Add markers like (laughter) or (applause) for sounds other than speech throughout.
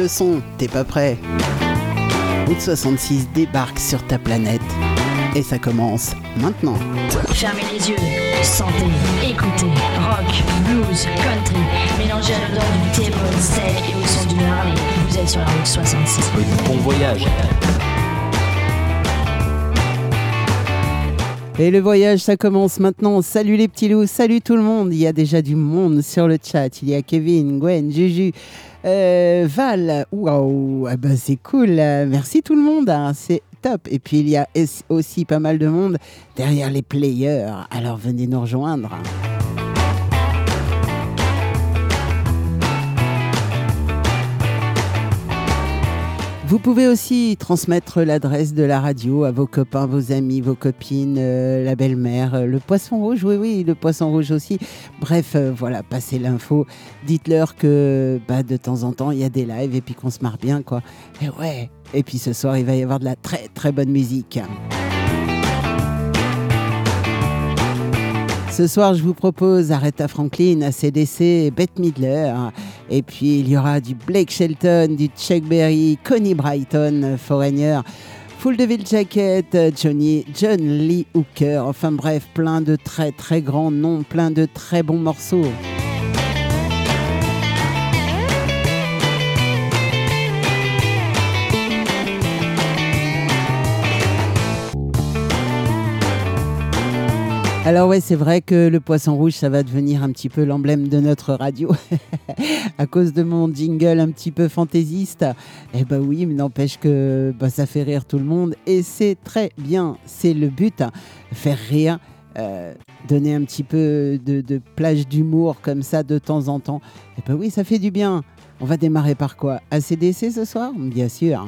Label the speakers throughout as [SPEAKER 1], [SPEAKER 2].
[SPEAKER 1] le son, t'es pas prêt Route 66 débarque sur ta planète. Et ça commence maintenant.
[SPEAKER 2] Fermez les yeux, sentez, écoutez, rock, blues, country, mélangez à l'odeur du thé, steak et au son d'une Harley. Vous êtes sur la route 66.
[SPEAKER 3] Bon voyage.
[SPEAKER 1] Et le voyage, ça commence maintenant. Salut les petits loups, salut tout le monde. Il y a déjà du monde sur le chat. Il y a Kevin, Gwen, Juju, euh, Val. Waouh, ah bah c'est cool. Merci tout le monde. hein. C'est top. Et puis il y a aussi pas mal de monde derrière les players. Alors venez nous rejoindre. Vous pouvez aussi transmettre l'adresse de la radio à vos copains, vos amis, vos copines, euh, la belle-mère, euh, le poisson rouge, oui, oui, le poisson rouge aussi. Bref, euh, voilà, passez l'info. Dites-leur que bah, de temps en temps, il y a des lives et puis qu'on se marre bien, quoi. Et ouais, et puis ce soir, il va y avoir de la très, très bonne musique. Ce soir, je vous propose Aretha Franklin, ACDC, et Bette Midler. Et puis, il y aura du Blake Shelton, du Chuck Berry, Connie Brighton, Foreigner, Full Devil Jacket, Johnny, John Lee Hooker. Enfin bref, plein de très très grands noms, plein de très bons morceaux. Alors ouais, c'est vrai que le poisson rouge, ça va devenir un petit peu l'emblème de notre radio (laughs) à cause de mon jingle un petit peu fantaisiste. Eh ben oui, mais n'empêche que bah, ça fait rire tout le monde et c'est très bien. C'est le but, hein, faire rire, euh, donner un petit peu de, de plage d'humour comme ça de temps en temps. Eh ben oui, ça fait du bien. On va démarrer par quoi? ACDC ce soir? Bien sûr.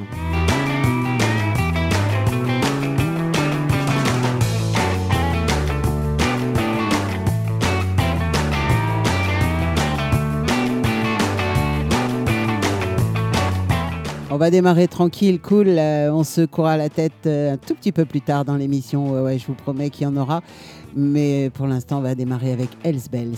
[SPEAKER 1] Va démarrer tranquille, cool. euh, on se courra la tête euh, un tout petit peu plus tard dans l'émission. Ouais, je vous promets qu'il y en aura. Mais pour l'instant, on va démarrer avec Hells Bells.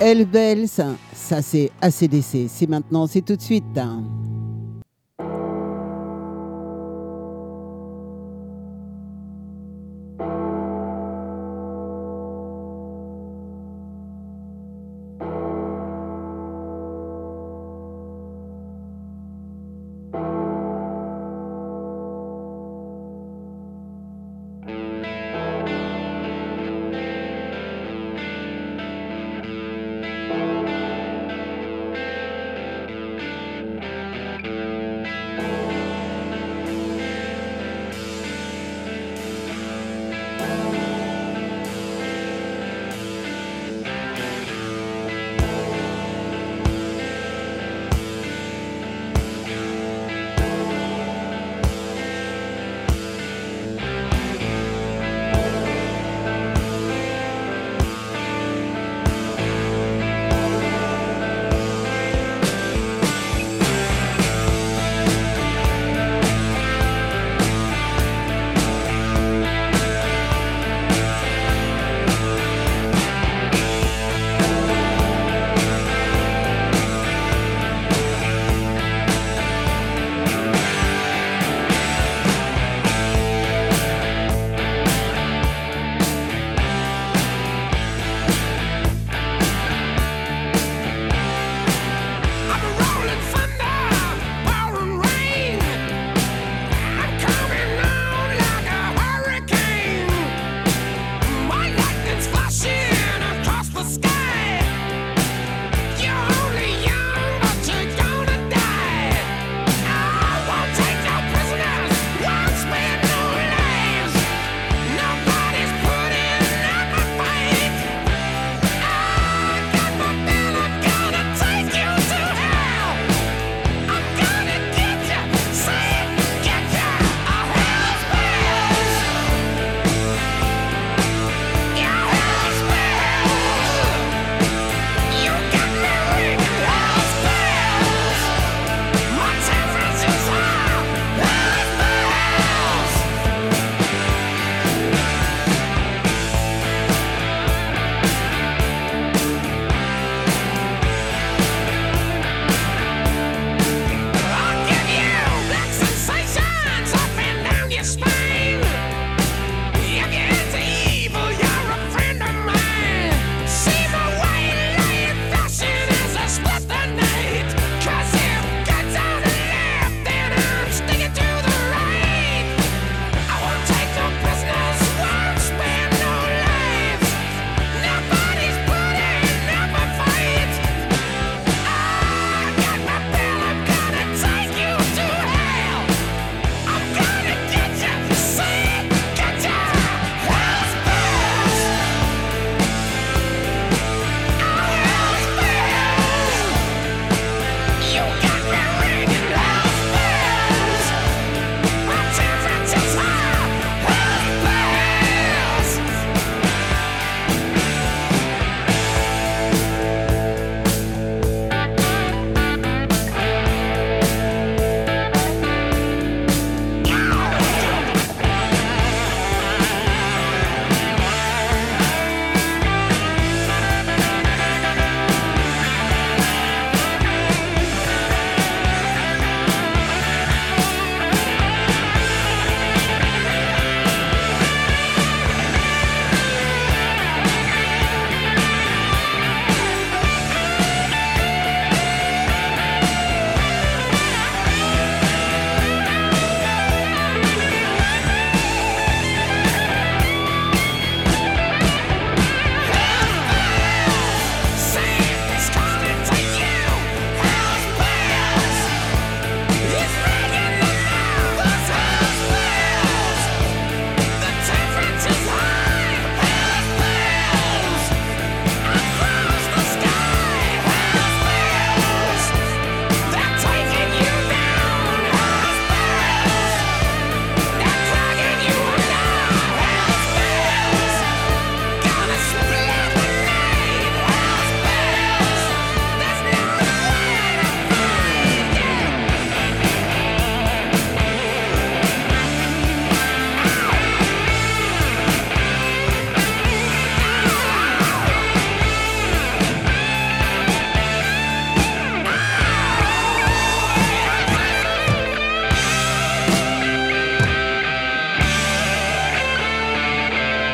[SPEAKER 1] Hells Bells, ça c'est ACDC. C'est maintenant, c'est tout de suite.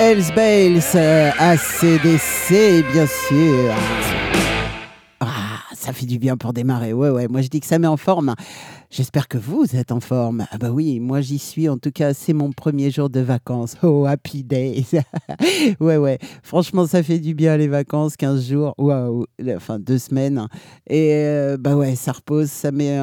[SPEAKER 1] Hells Bales, euh, ACDC, bien sûr. Ah, ça fait du bien pour démarrer. Ouais, ouais, moi je dis que ça met en forme. J'espère que vous êtes en forme. Ah bah oui, moi j'y suis. En tout cas, c'est mon premier jour de vacances. (laughs) Oh, happy days. (laughs) ouais, ouais. Franchement, ça fait du bien les vacances, 15 jours. Waouh. Enfin, deux semaines. Et euh, bah ouais, ça repose, ça met,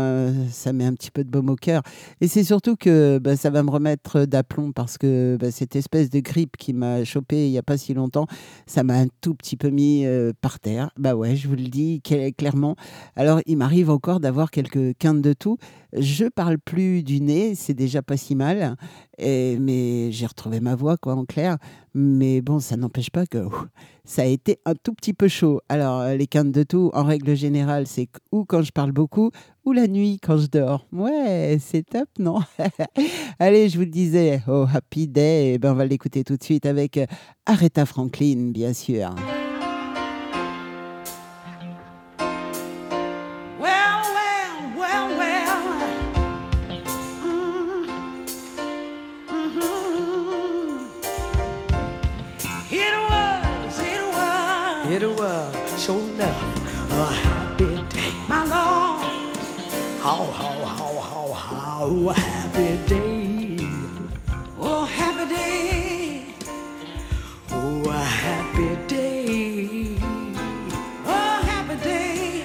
[SPEAKER 1] ça met un petit peu de baume au cœur. Et c'est surtout que bah, ça va me remettre d'aplomb parce que bah, cette espèce de grippe qui m'a chopé il n'y a pas si longtemps, ça m'a un tout petit peu mis euh, par terre. Bah ouais, je vous le dis clairement. Alors, il m'arrive encore d'avoir quelques quintes de tout. Je parle plus du nez, c'est déjà pas si mal, mais j'ai retrouvé ma voix, en clair. Mais bon, ça n'empêche pas que ça a été un tout petit peu chaud. Alors, euh, les quintes de tout, en règle générale, c'est ou quand je parle beaucoup, ou la nuit quand je dors. Ouais, c'est top, non? (laughs) Allez, je vous le disais, oh, Happy Day, eh ben, on va l'écouter tout de suite avec euh, Aretha Franklin, bien sûr.
[SPEAKER 3] How, how, how, how, how happy day. Oh, happy day. Oh, a happy day. Oh, happy day.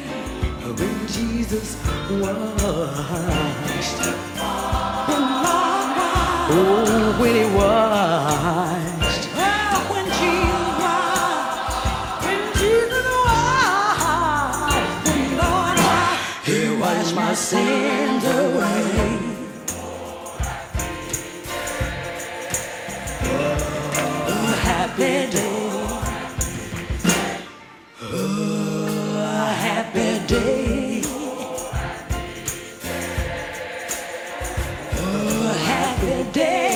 [SPEAKER 3] When Jesus Lord washed. Oh, when he washed. Sins away. Oh, happy day. Oh, happy day. Oh, happy day.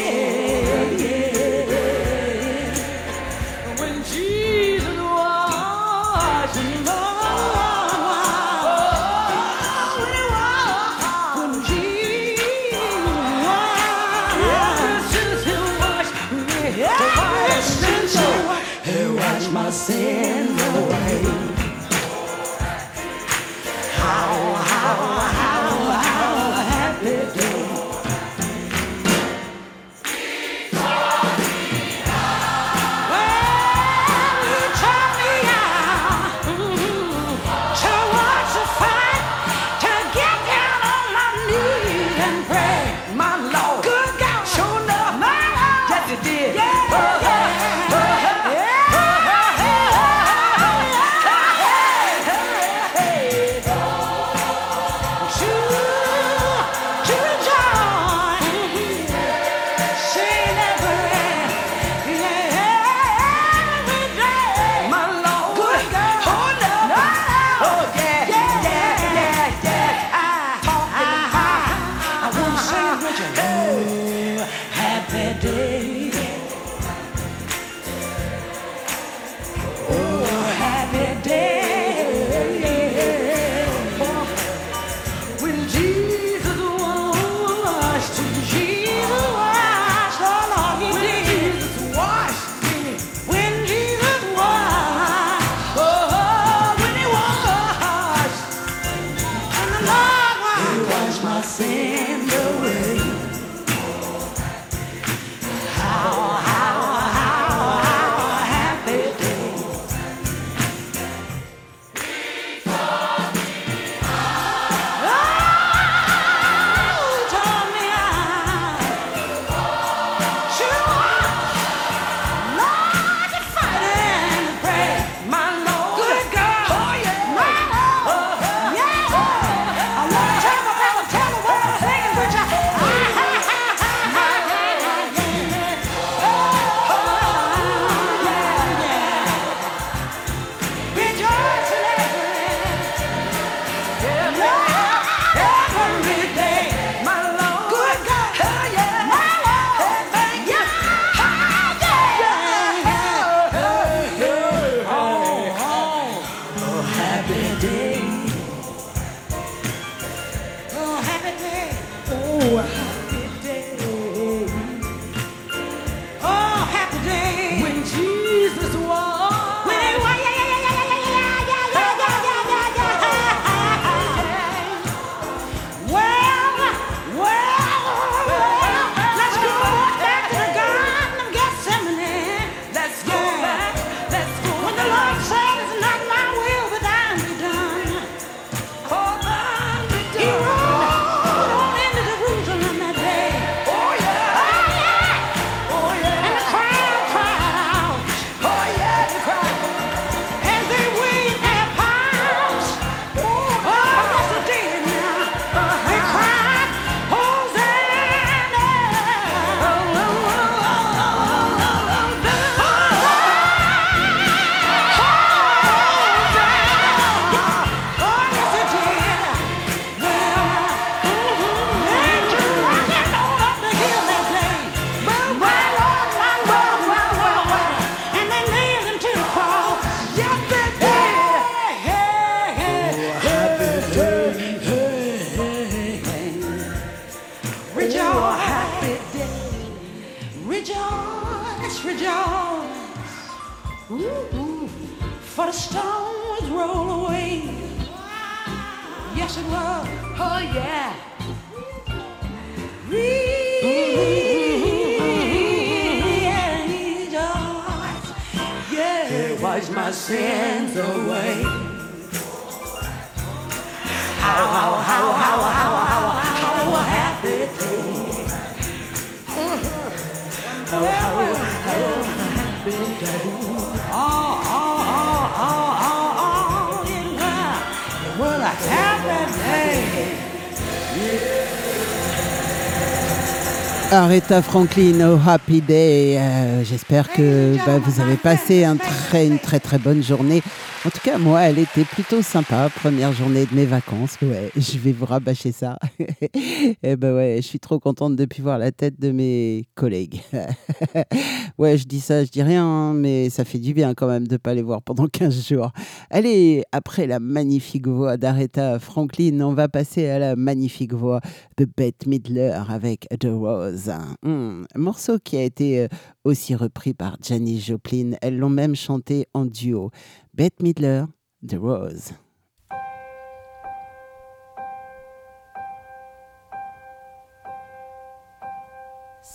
[SPEAKER 1] Aretha Franklin, oh happy day. Euh, J'espère que bah, vous avez passé une très très bonne journée. En tout cas, moi, elle était plutôt sympa. Première journée de mes vacances. Ouais, (laughs) je vais vous rabâcher ça. (laughs) Et ben ouais, je suis trop contente de plus voir la tête de mes collègues. (laughs) ouais, je dis ça, je dis rien, hein, mais ça fait du bien quand même de pas les voir pendant (laughs) 15 jours. Allez, après la magnifique voix d'Aretha Franklin, on va passer à la magnifique voix de Bette Midler avec The Rose. Hmm, morceau qui a été euh, aussi repris par Janis Joplin. Elles l'ont même chanté en duo. Bette Midler, The Rose.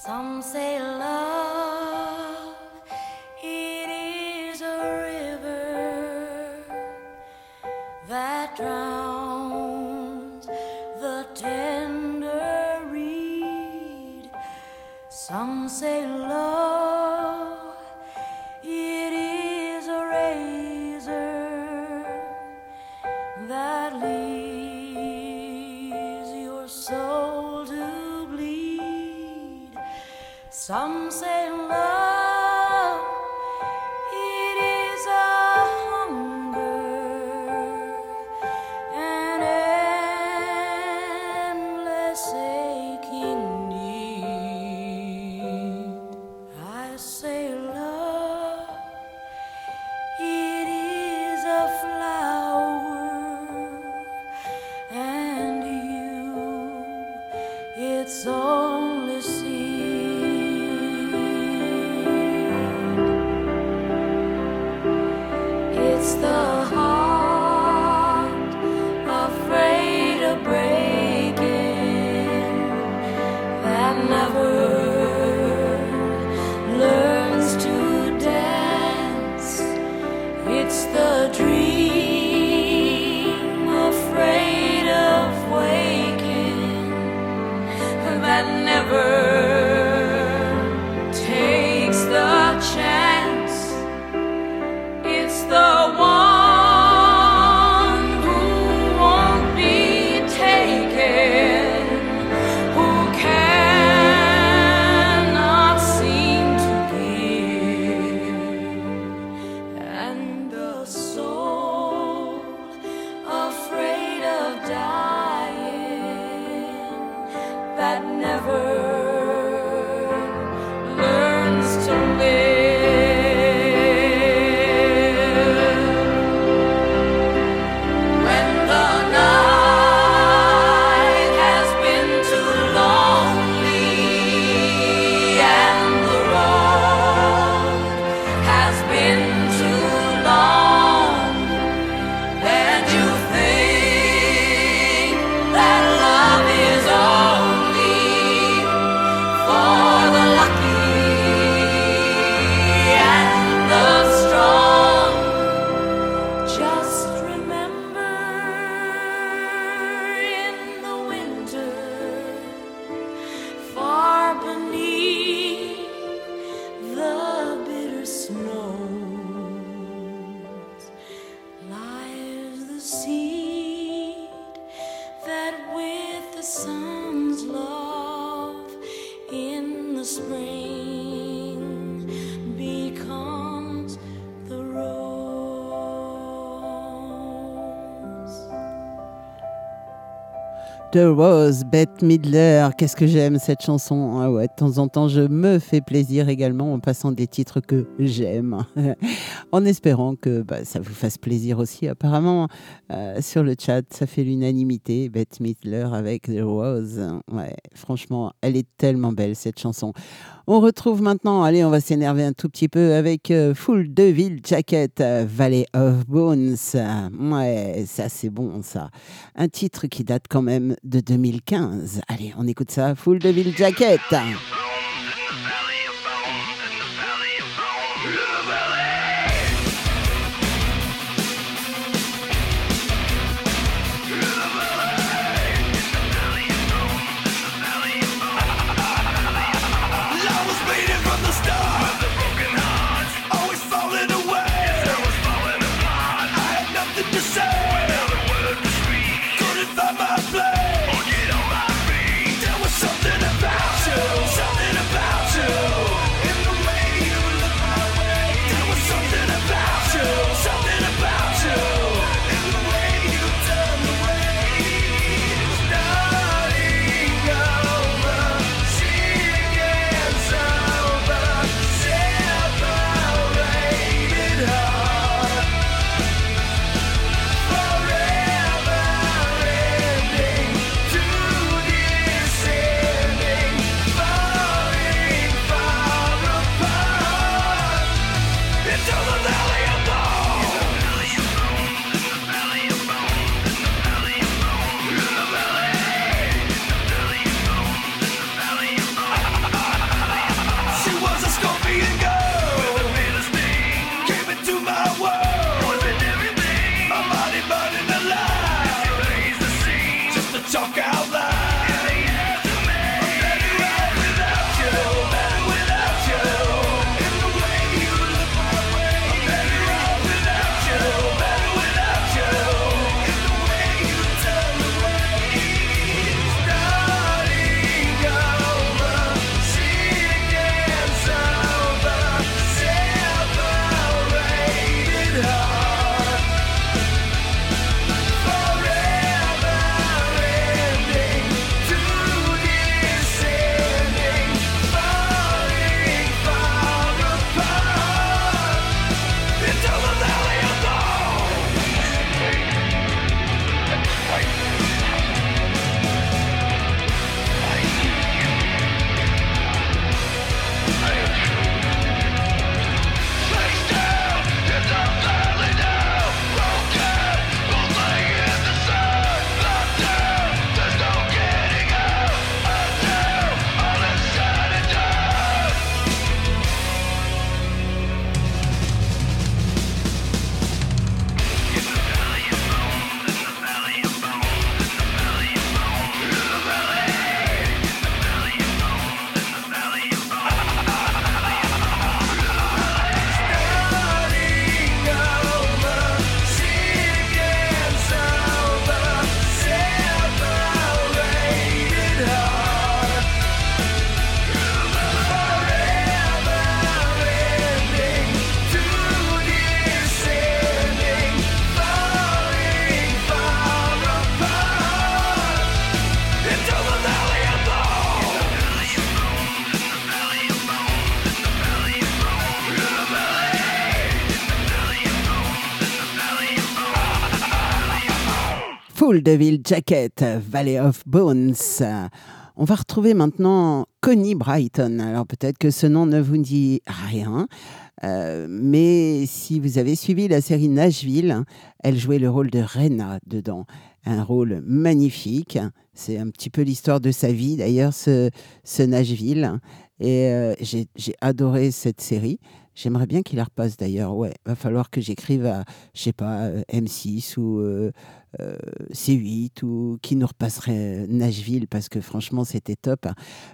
[SPEAKER 4] Some say say love, The Rose,
[SPEAKER 1] Bette Midler. Qu'est-ce que j'aime cette chanson? Ah ouais, de temps en temps, je me fais plaisir également en passant des titres que j'aime. (laughs) en espérant que bah, ça vous fasse plaisir aussi. Apparemment, euh, sur le chat, ça fait l'unanimité. Bette Midler avec The Rose. Ouais, franchement, elle est tellement belle cette chanson. On retrouve maintenant, allez, on va s'énerver un tout petit peu avec euh, Full de Ville Jacket, euh, Valley of Bones. Ouais, ça c'est bon ça. Un titre qui date quand même de 2015. Allez, on écoute ça, Full de Ville Jacket. Full Devil Jacket, Valley of Bones. On va retrouver maintenant Connie Brighton. Alors peut-être que ce nom ne vous dit rien, euh, mais si vous avez suivi la série Nashville, elle jouait le rôle de Rena dedans. Un rôle magnifique. C'est un petit peu l'histoire de sa vie d'ailleurs, ce, ce Nashville. Et euh, j'ai adoré cette série. J'aimerais bien qu'il la repasse d'ailleurs. Ouais, va falloir que j'écrive à, je sais pas, euh, M6 ou euh, euh, C8 ou qui nous repasserait Nashville parce que franchement c'était top.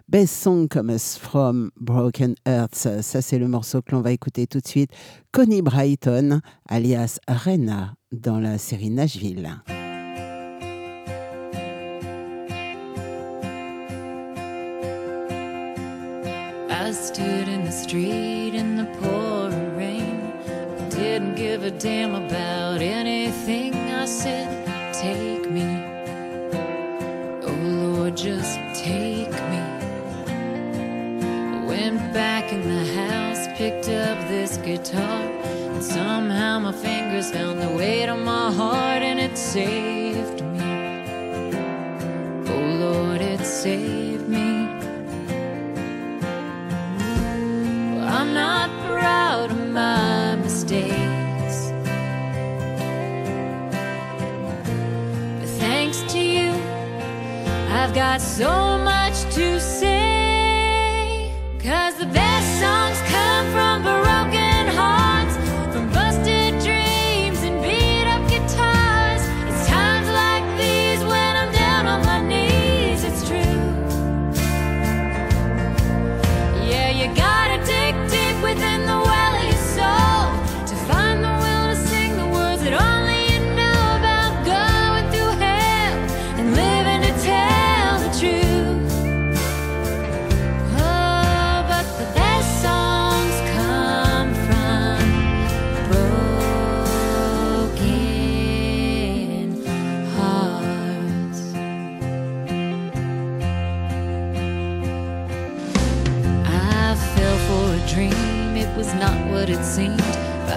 [SPEAKER 1] Best Song Comes From Broken Earth, ça, ça, c'est le morceau que l'on va écouter tout de suite. Connie Brighton, alias Rena, dans la série Nashville.
[SPEAKER 4] I stood in the street give a damn about anything I said. Take me. Oh Lord, just take me. Went back in the house, picked up this guitar, and somehow my fingers found the way to my heart, and it saved me. Oh Lord, it saved me. I'm not proud of my mistakes. I've got so much to say. Cause the best songs come from broken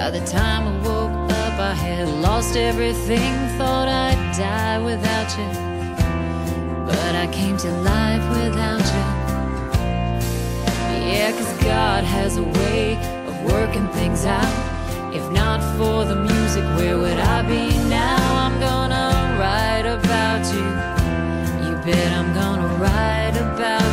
[SPEAKER 4] By the time I woke up, I had lost everything. Thought I'd die without you, but I came to life without you. Yeah, cause God has a way of working things out. If not for the music, where would I be now? I'm gonna write about you. You bet I'm gonna write about you.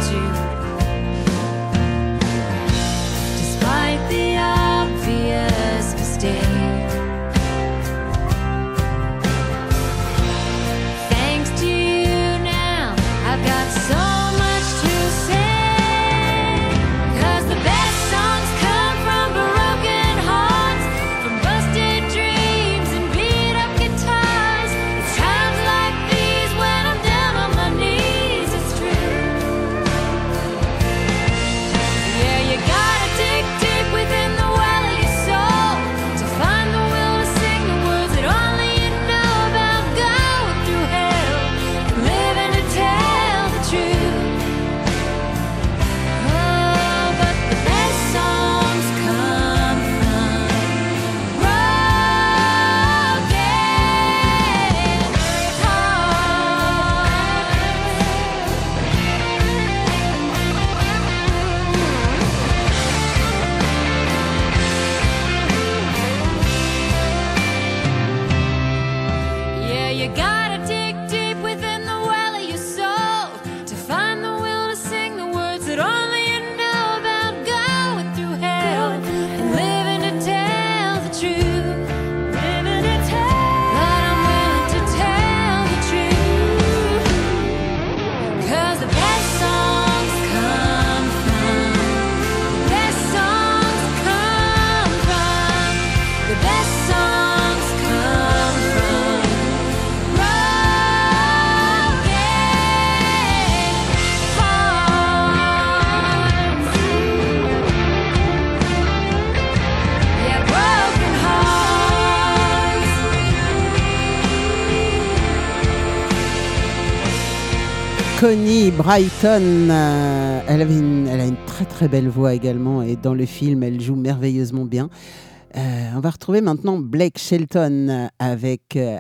[SPEAKER 1] Brighton, euh, elle, a une très très belle voix également et dans le film elle joue merveilleusement bien. Euh, on va retrouver maintenant Blake Shelton avec... euh,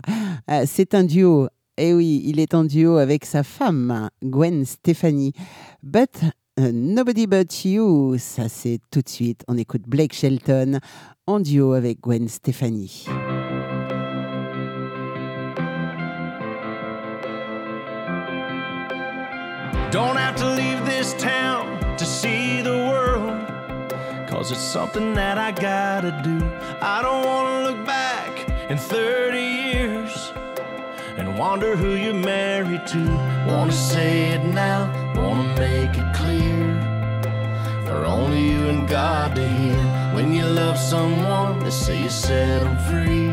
[SPEAKER 1] (laughs) c'est un duo. Et oui, il est en duo avec sa femme, Gwen Stefani. But Nobody But You, ça c'est tout de suite. On écoute Blake Shelton en duo avec Gwen Stefani.
[SPEAKER 5] Don't have to leave this town to see the world. Cause it's something that I gotta do. I don't wanna look back in 30 years and wonder who you're married to. Wanna say it now, wanna make it clear. For only you and God to hear. When you love someone, they say you set 'em free.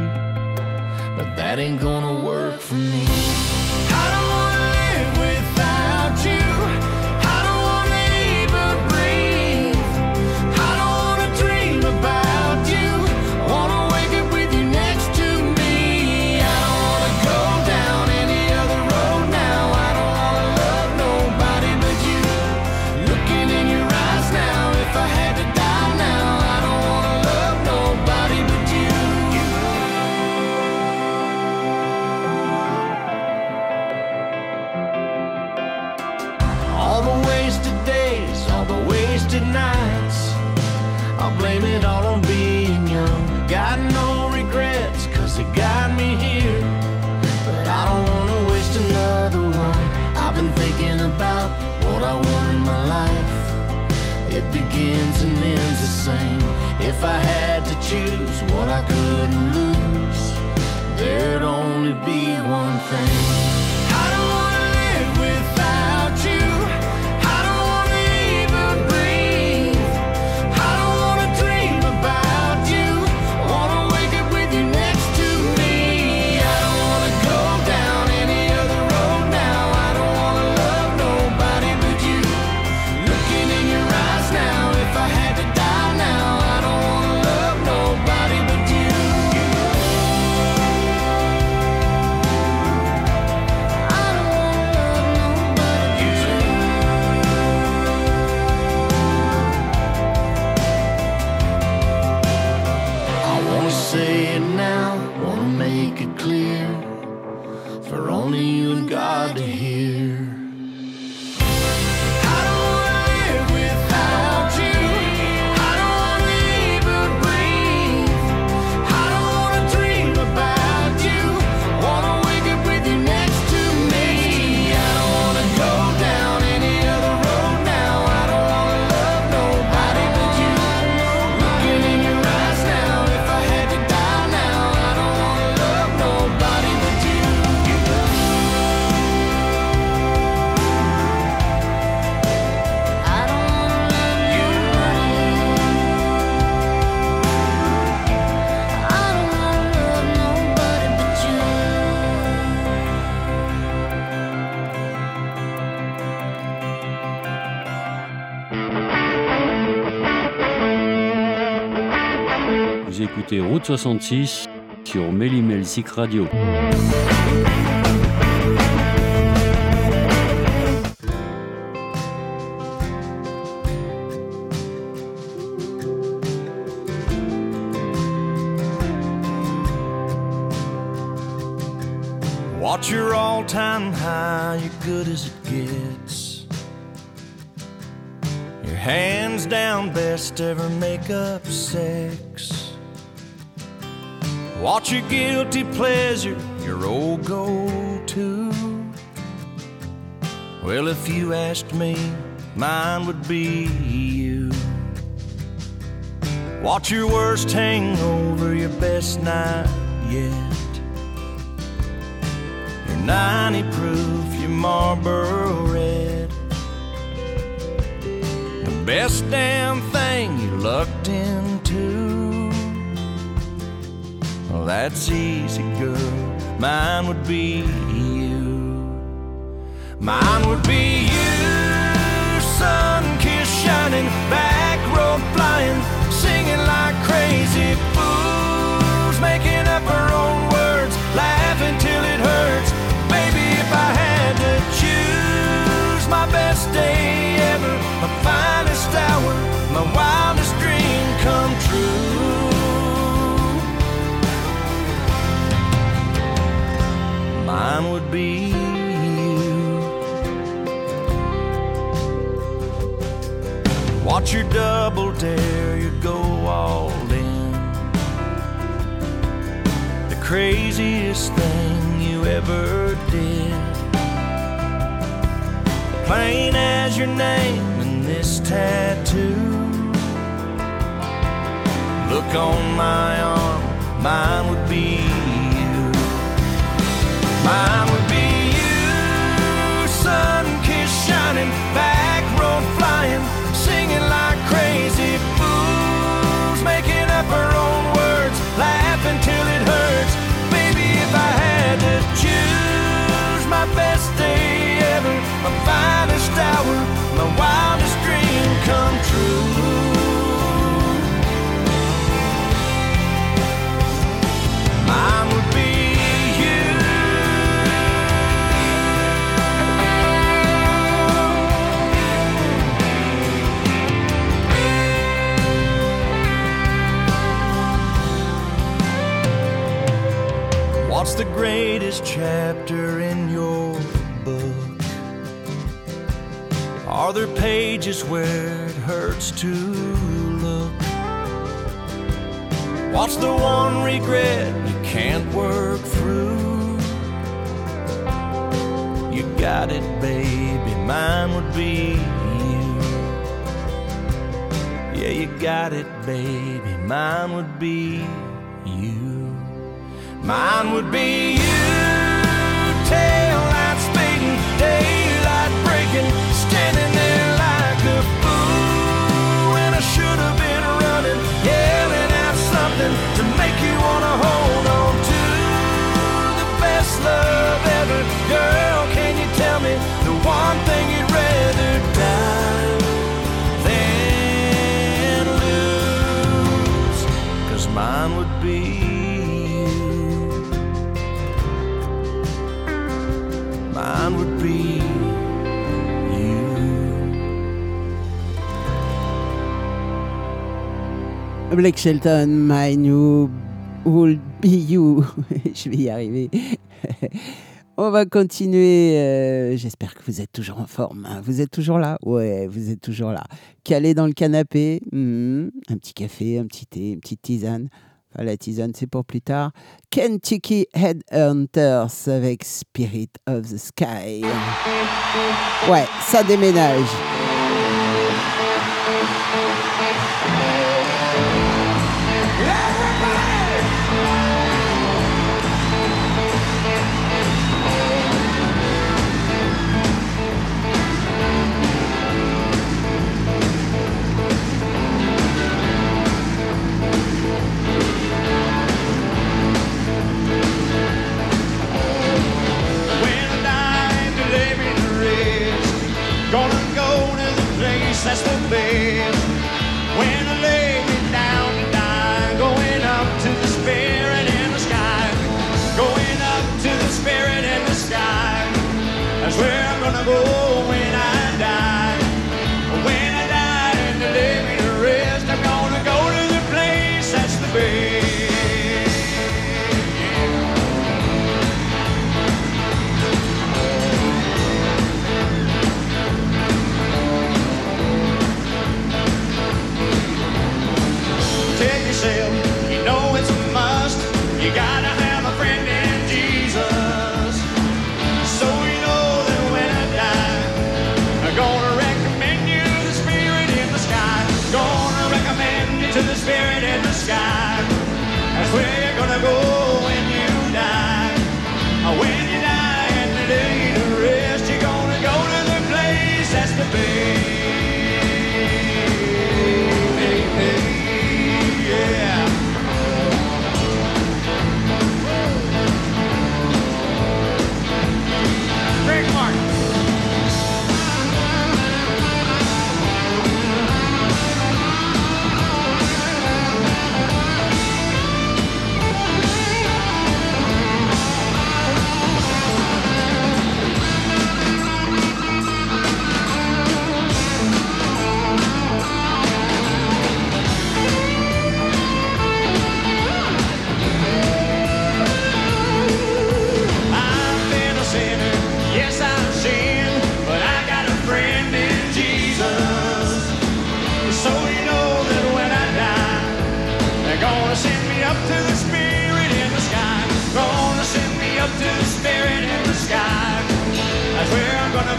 [SPEAKER 5] But that ain't gonna work for me. If I had to
[SPEAKER 6] choose what I couldn't lose, there'd only be one thing.
[SPEAKER 7] 66 sur Méli-Melzik Radio.
[SPEAKER 5] Watch your all time high, you're good as it gets. Your hands down best ever make up sex. Your guilty pleasure, your old go to. Well, if you asked me, mine would be you. Watch your worst hangover, your best night yet. Your 90 proof, your Marlboro red. The best damn thing you lucked into. That's easy, girl. Mine would be you. Mine would be you, sun kiss shining, back road flying, singing like crazy fools, making up our own words, laughing till it hurts. Baby, if I had to choose my best day ever, my finest hour, my wildest dream come true. Mine would be you. Watch your double dare, you go all in. The craziest thing you ever did. Plain as your name and this tattoo. Look on my arm, mine would be. Mine would be you, sun kiss shining, back road flying, singing like crazy fools, making up our own words, laughing till it hurts. Baby, if I had to choose my best day ever, my finest hour, the greatest chapter in your book? Are there pages where it hurts to look? What's the one regret you can't work through? You got it, baby, mine would be you. Yeah, you got it, baby. Mine would be you. Mine would be you. Tail lights fading, daylight breaking, standing there like a fool. When I should have been running, yelling out something to make you wanna hold on to the best love ever. Girl, can you tell me the one thing you'd rather die than lose? Cause mine would
[SPEAKER 1] Blake Shelton, My New Will Be You. (laughs) Je vais y arriver. (laughs) On va continuer. euh, J'espère que vous êtes toujours en forme. hein. Vous êtes toujours là? Ouais, vous êtes toujours là. Calé dans le canapé. hmm, un petit café, un petit thé, une petite tisane. Enfin, la tisane, c'est pour plus tard. Kentucky Headhunters avec Spirit of the Sky. Ouais, ça déménage.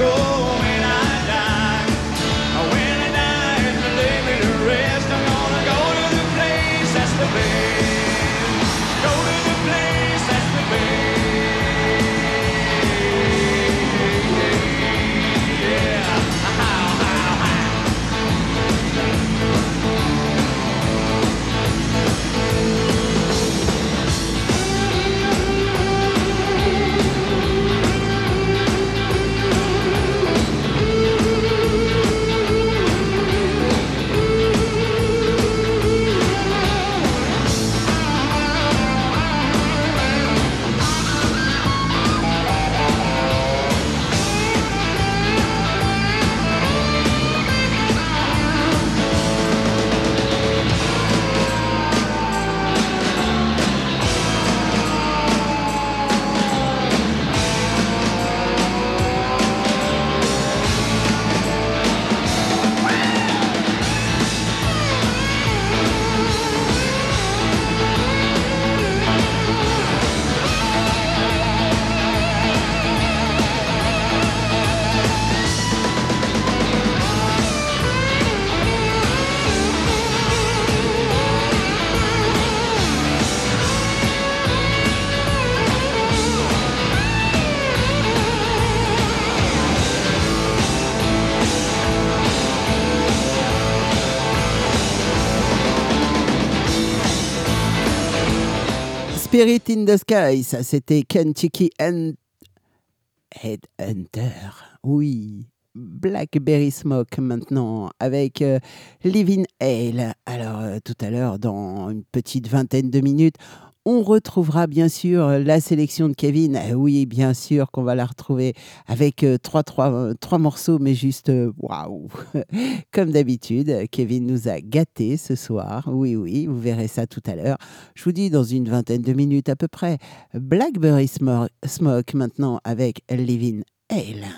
[SPEAKER 8] Chicago. Spirit in the Sky,
[SPEAKER 6] ça c'était Kentucky and Headhunter. Oui, Blackberry Smoke maintenant avec euh, Living Hale. Alors euh, tout à l'heure, dans une petite vingtaine de minutes, on retrouvera bien sûr euh, la sélection de Kevin. Euh, oui, bien sûr qu'on va la retrouver avec euh, trois, trois, trois morceaux, mais juste waouh! (laughs) Comme d'habitude, Kevin nous a gâtés ce soir. Oui, oui, vous verrez ça tout à l'heure. Je vous dis dans une vingtaine de minutes à peu près. Blackberry Smoke maintenant avec
[SPEAKER 1] Livin
[SPEAKER 6] Hale.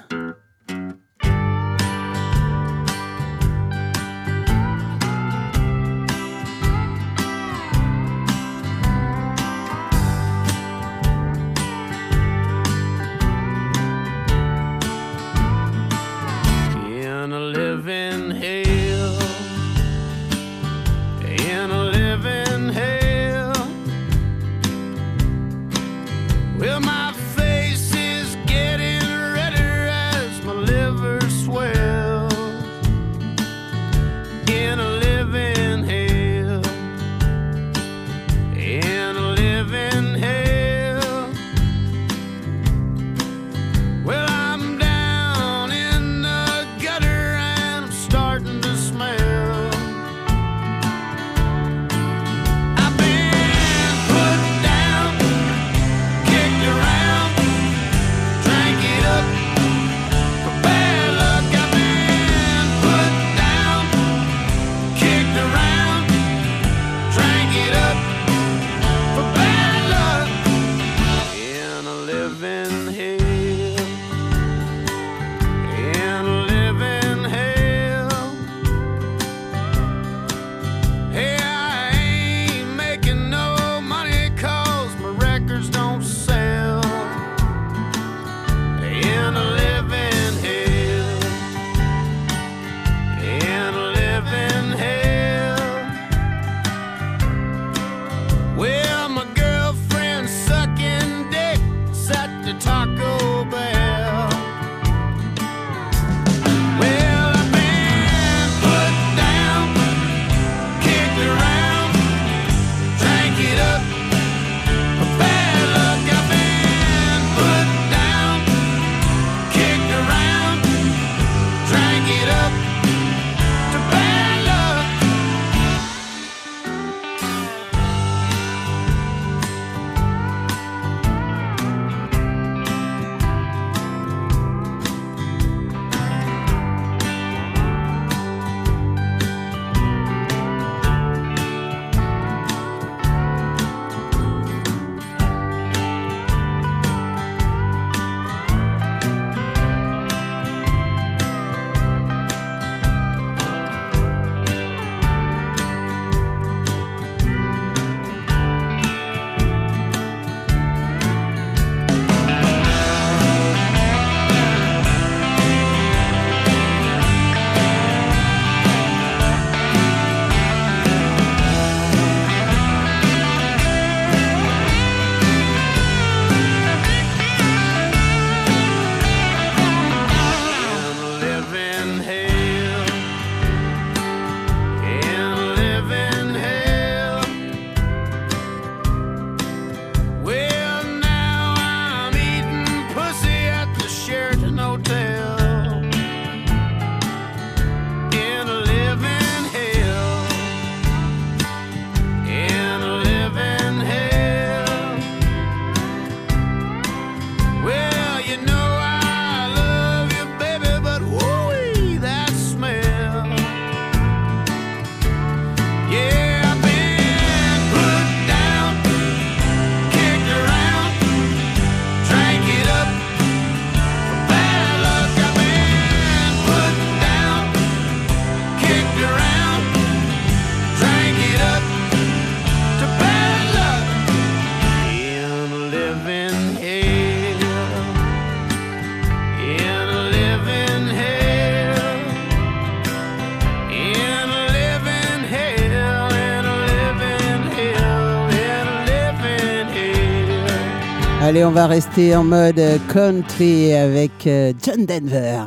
[SPEAKER 6] On va rester en mode euh, country avec euh, John Denver,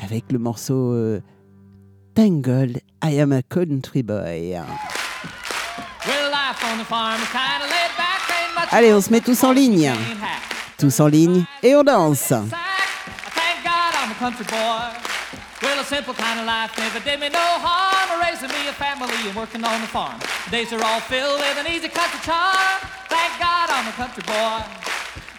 [SPEAKER 6] avec le morceau euh, Tangled, I Am a Country Boy.
[SPEAKER 1] Allez, on se met tous en ligne. Tous en ligne et on danse.
[SPEAKER 9] Well, a simple kind of life never did me no harm. Raising me a family and working on the farm. Days are all filled with an easy country charm. Thank God I'm a country boy.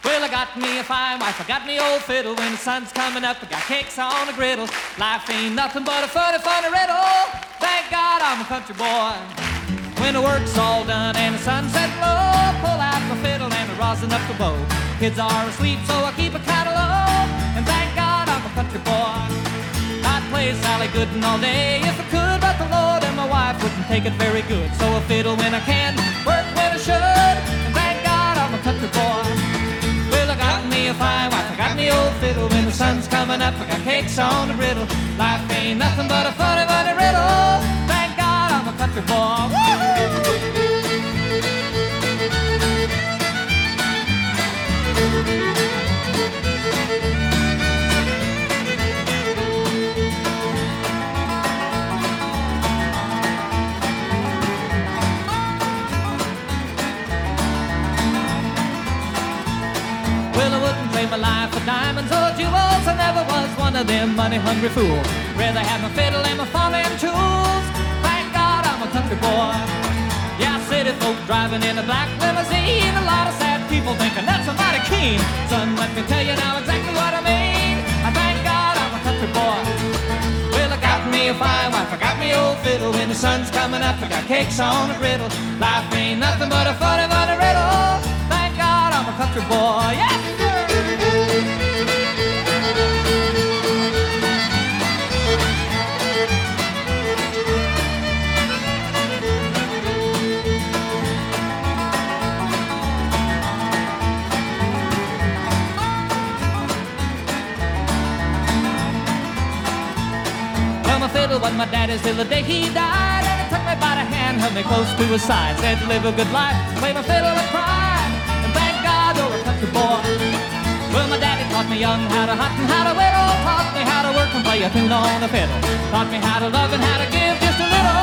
[SPEAKER 9] Well, I got me a fine wife, I got me old fiddle. When the sun's coming up, I got cakes on the griddle. Life ain't nothing but a funny, funny riddle. Thank God I'm a country boy. When the work's all done and the sunset low, pull out my fiddle and I rosin up the bow. Kids are asleep, so I keep a catalog. And thank God I'm a country boy. I'd play Sally Gooden all day if I could, but the Lord and my wife wouldn't take it very good. So I fiddle when I can, work when I should. Wife, I got me old fiddle. When the sun's coming up, I got cakes on the griddle. Life ain't nothing but a funny, funny riddle. Thank God I'm a country boy. Of them money-hungry fools. Rather have my fiddle and my farming tools. Thank God I'm a country boy. Yeah, city folk driving in a black limousine. A lot of sad people thinking that's a mighty keen. Son, let me tell you now exactly what I mean. I thank God I'm a country boy. Well, I got me a fine wife, I got me old fiddle. When the sun's coming up, I got cakes on the griddle. Life ain't nothing but a funny, funny riddle. Thank God I'm a country boy. Yes, fiddle my daddy's till the day he died. And he took me by the hand, held me close to his side. Said, live a good life, play my fiddle and cry. And thank God you're a country boy. Well, my daddy taught me young how to hunt and how to whittle. Taught me how to work and play a tune on the fiddle. Taught me how to love and how to give just a little.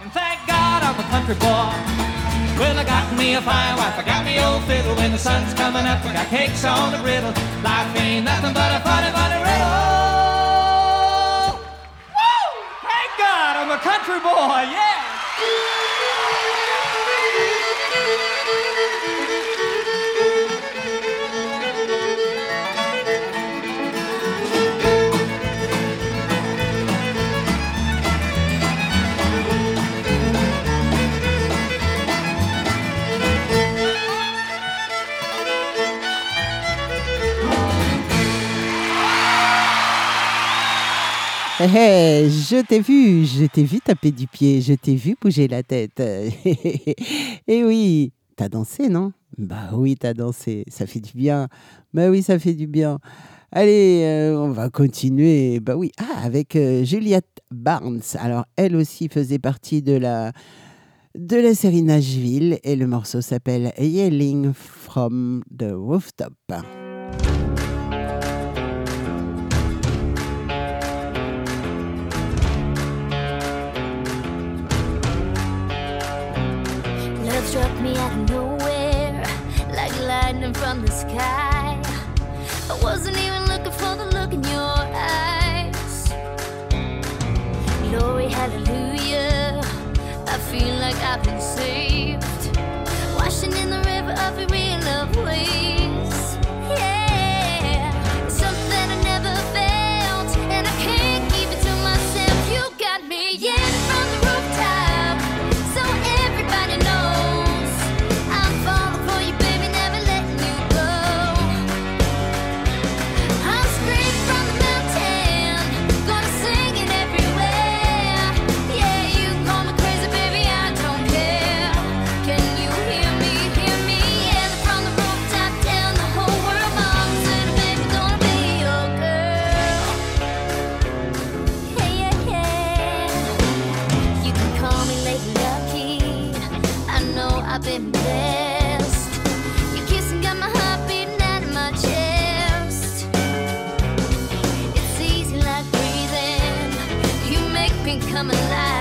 [SPEAKER 9] And thank God I'm a country boy. Well, I got me a fine wife, I got me old fiddle. When the sun's coming up, I got cakes on the griddle. Life ain't nothing but a funny, funny riddle. Country boy, yeah!
[SPEAKER 1] Hé, hé, je t'ai vu, je t'ai vu taper du pied, je t'ai vu bouger la tête. (laughs) Et oui, t'as dansé, non? Bah oui, t'as dansé, ça fait du bien. Bah oui, ça fait du bien. Allez, euh, on va continuer. Bah oui, ah, avec euh, Juliette Barnes. Alors, elle aussi faisait partie de la de la série Nashville et le morceau s'appelle Yelling from the Rooftop.
[SPEAKER 10] From the sky. I wasn't even looking for the look in your eyes. Glory, hallelujah. I feel like I've been saved. Washing in the river of your real love waves. I've been blessed. Got my heart beating out of my chest. It's easy like breathing. You make me come alive.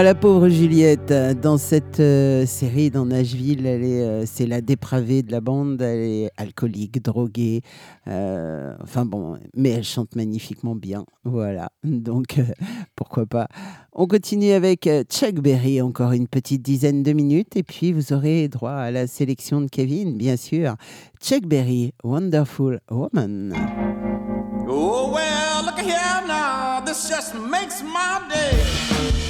[SPEAKER 1] Ah, la pauvre Juliette. Dans cette euh, série, dans Nashville, elle est, euh, c'est la dépravée de la bande. Elle est alcoolique, droguée. Euh, enfin bon, mais elle chante magnifiquement bien. Voilà. Donc, pourquoi pas. On continue avec Chuck Berry, encore une petite dizaine de minutes. Et puis, vous aurez droit à la sélection de Kevin, bien sûr. Chuck Berry, Wonderful Woman.
[SPEAKER 6] Oh, well, look here now. This just makes my day.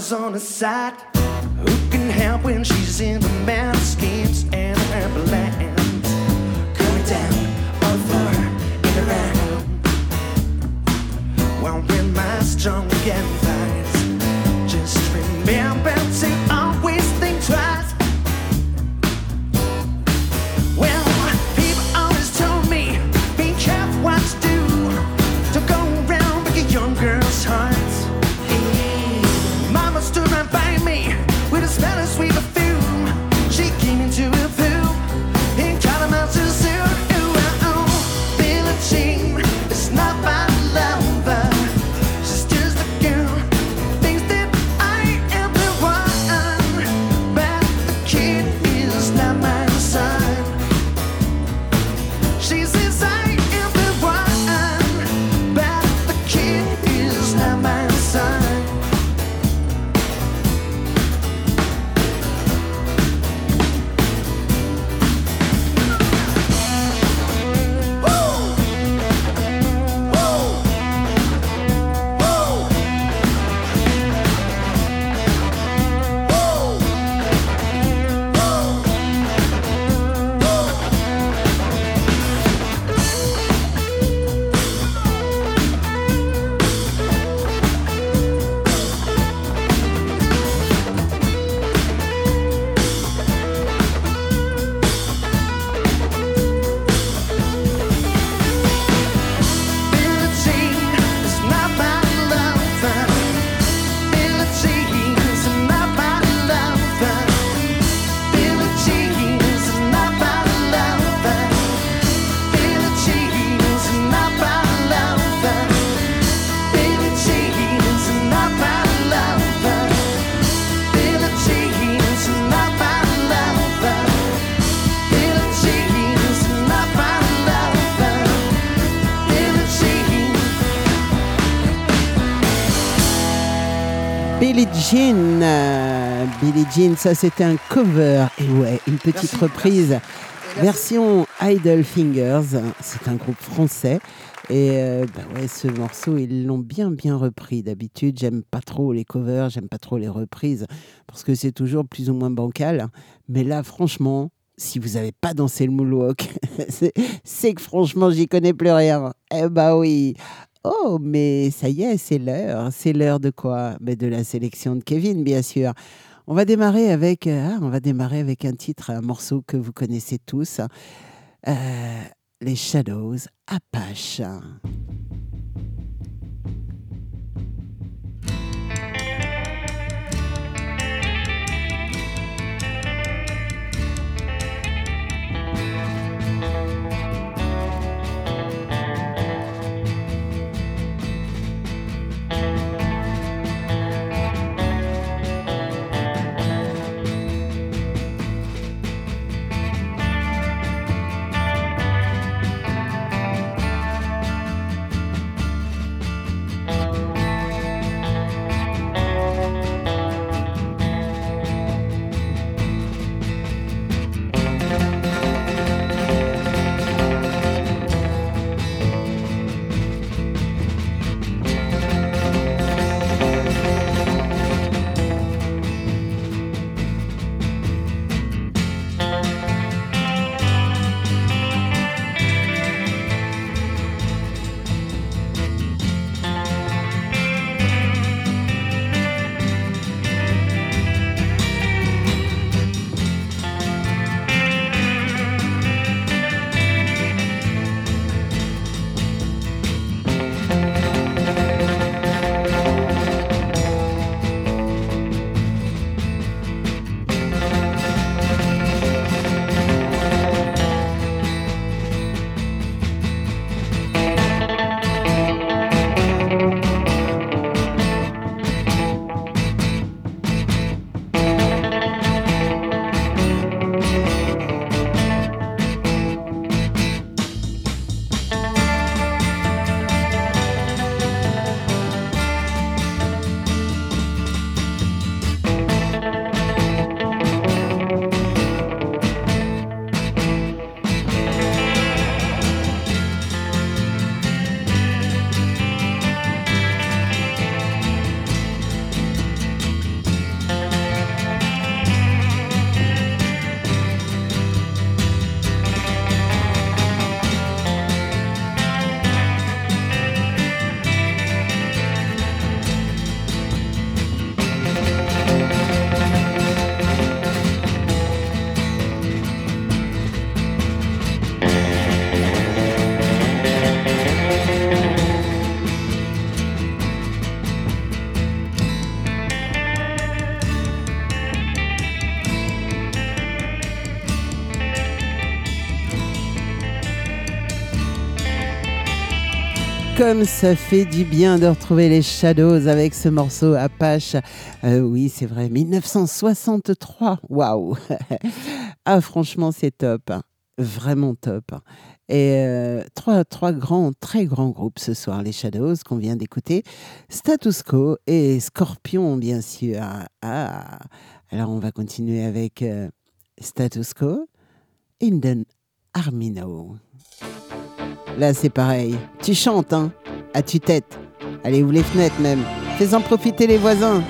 [SPEAKER 11] was on the side Jean.
[SPEAKER 1] Euh, Billie Jean, ça c'était un cover. Et ouais, une petite reprise. Version Idle Fingers. C'est un groupe français. Et euh, bah ouais, ce morceau, ils l'ont bien bien repris. D'habitude, j'aime pas trop les covers, j'aime pas trop les reprises, parce que c'est toujours plus ou moins bancal. Mais là, franchement, si vous n'avez pas dansé le moonwalk, (laughs) c'est que franchement, j'y connais plus rien. Eh bah oui Oh, mais ça y est, c'est l'heure. C'est l'heure de quoi? Mais De la sélection de Kevin, bien sûr. On va démarrer avec, euh, ah, on va démarrer avec un titre, un morceau que vous connaissez tous. Euh, Les Shadows Apache.
[SPEAKER 12] Comme ça fait du bien de retrouver les Shadows avec ce morceau Apache. Euh, oui, c'est vrai, 1963. Waouh (laughs) Ah, franchement, c'est top. Vraiment top. Et euh, trois, trois grands, très grands groupes ce soir, les Shadows qu'on vient d'écouter. Status Quo et Scorpion, bien sûr. Ah, alors on va continuer avec euh, Status Quo, Inden Armino. Là, c'est pareil. Tu chantes, hein À tue-tête. Allez, ouvre les fenêtres même. Fais-en profiter les voisins.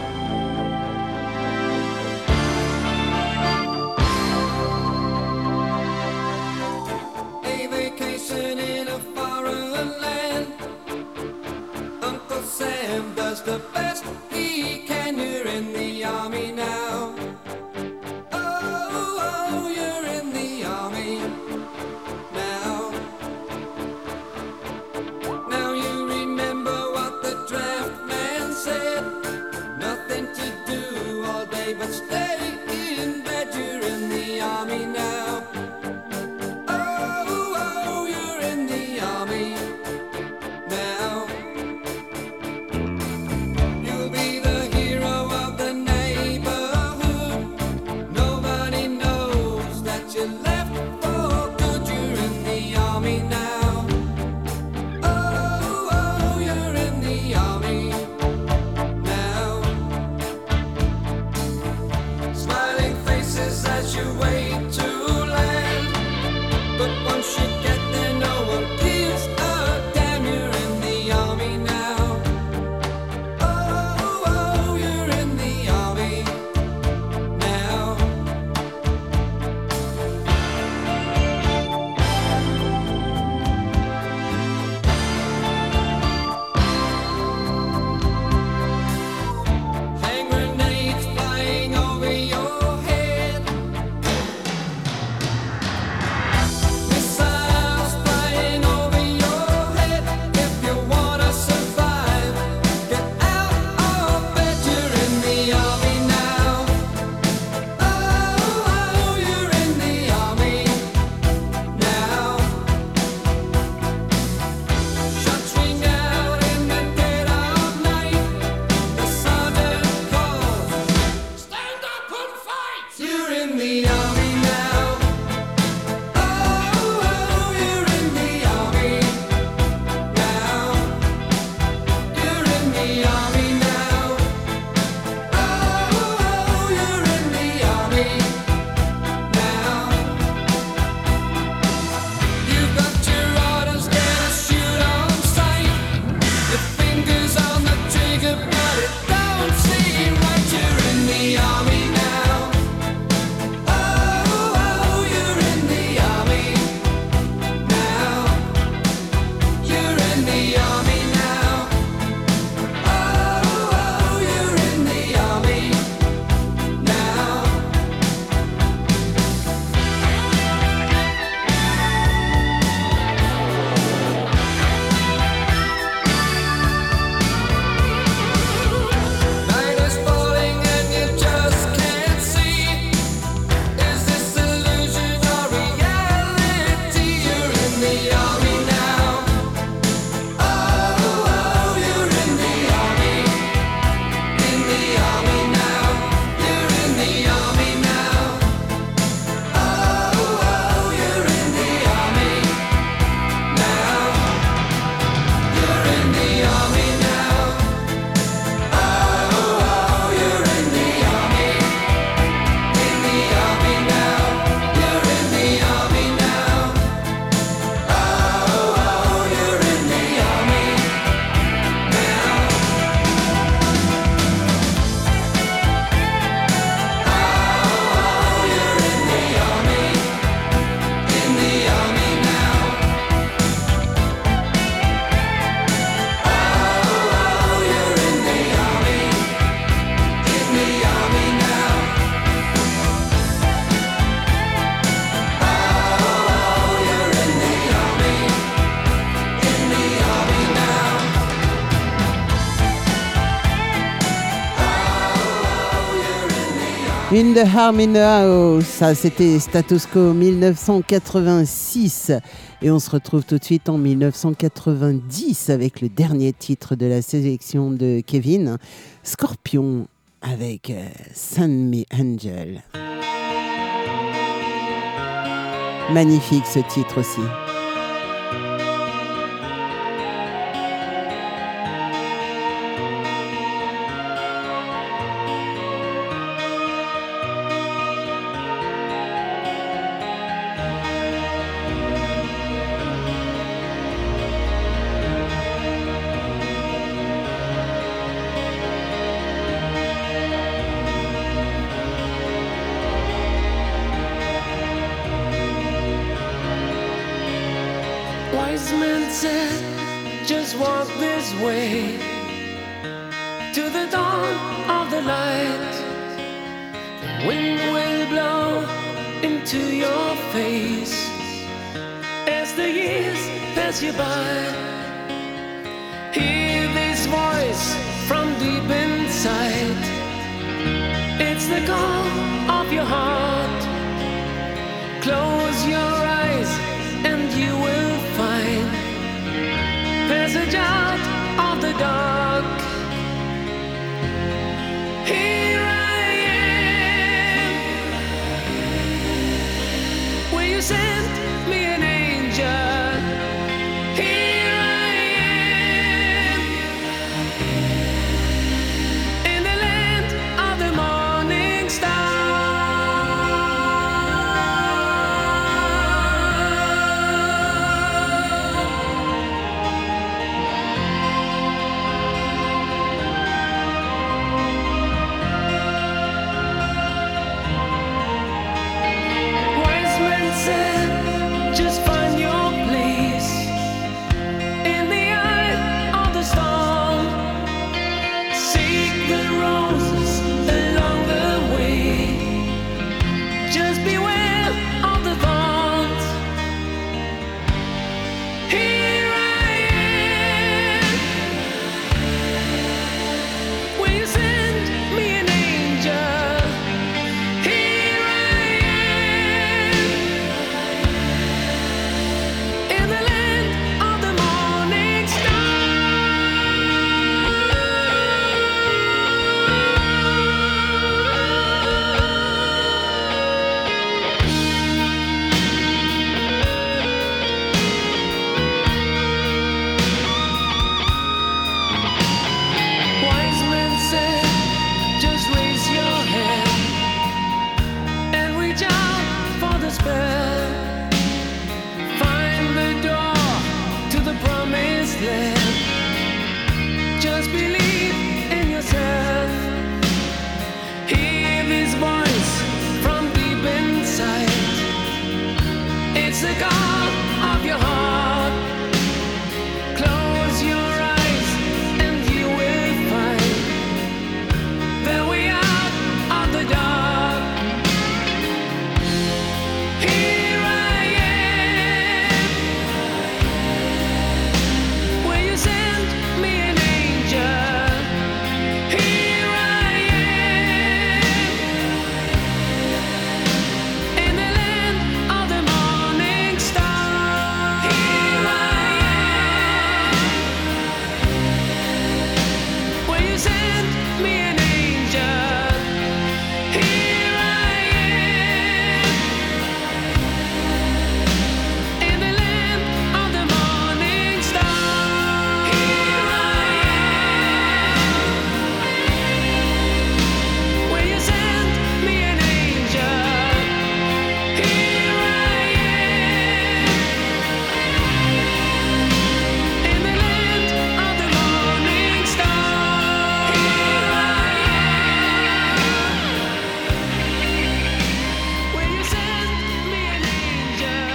[SPEAKER 13] In the
[SPEAKER 12] Harm in the House, ça c'était Status Quo 1986. Et on se retrouve tout de suite en 1990 avec le dernier titre de la sélection de Kevin, Scorpion avec euh, Send Me Angel. Magnifique ce titre aussi.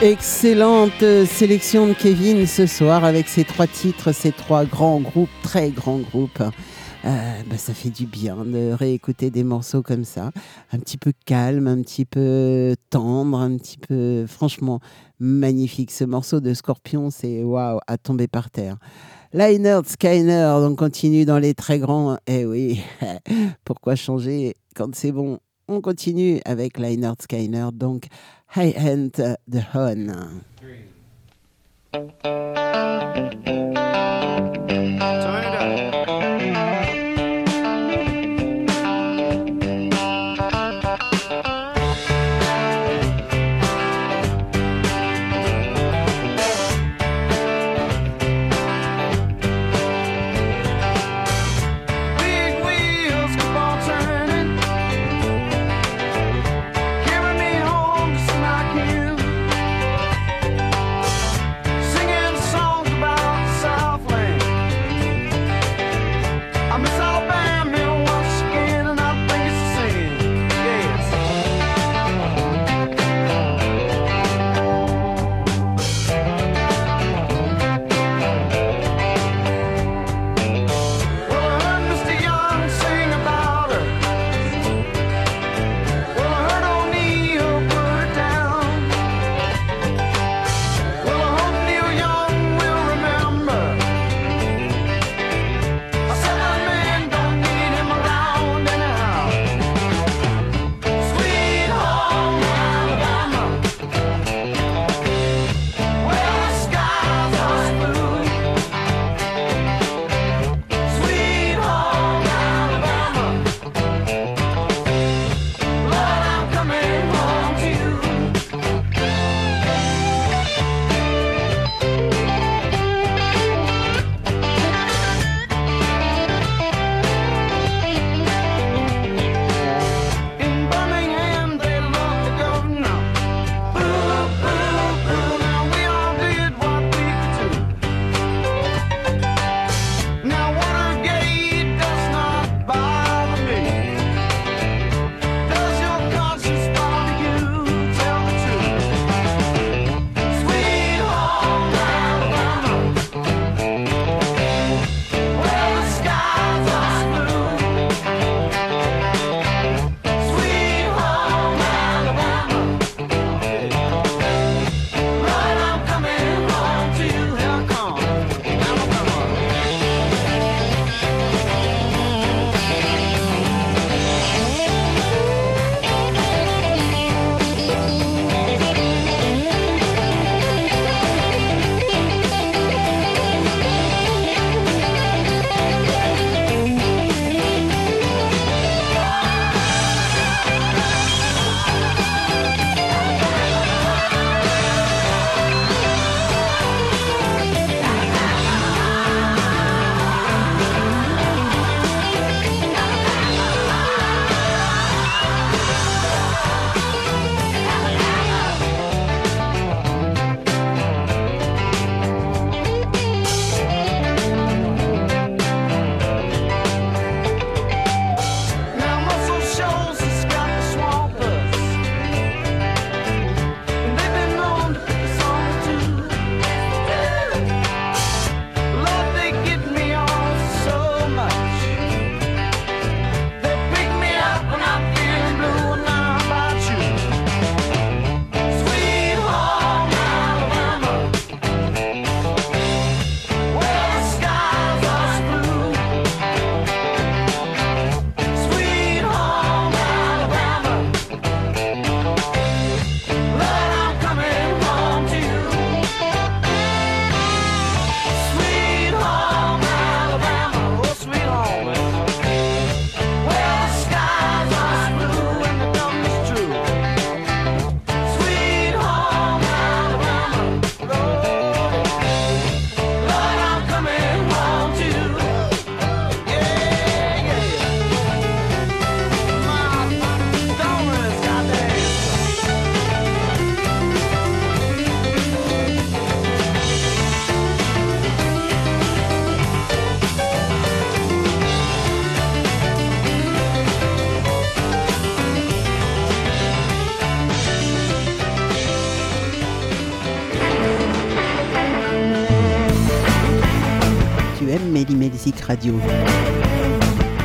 [SPEAKER 12] Excellente sélection de Kevin ce soir avec ses trois titres, ces trois grands groupes, très grands groupes. Euh, bah, ça fait du bien de réécouter des morceaux comme ça, un petit peu calme, un petit peu tendre, un petit peu franchement magnifique. Ce morceau de Scorpion, c'est waouh, à tomber par terre. Liner, Skyner, on continue dans les très grands. Eh oui, (laughs) pourquoi changer quand c'est bon?
[SPEAKER 14] On continue avec Liner, Skyner, donc Hey, enter de horn. Turn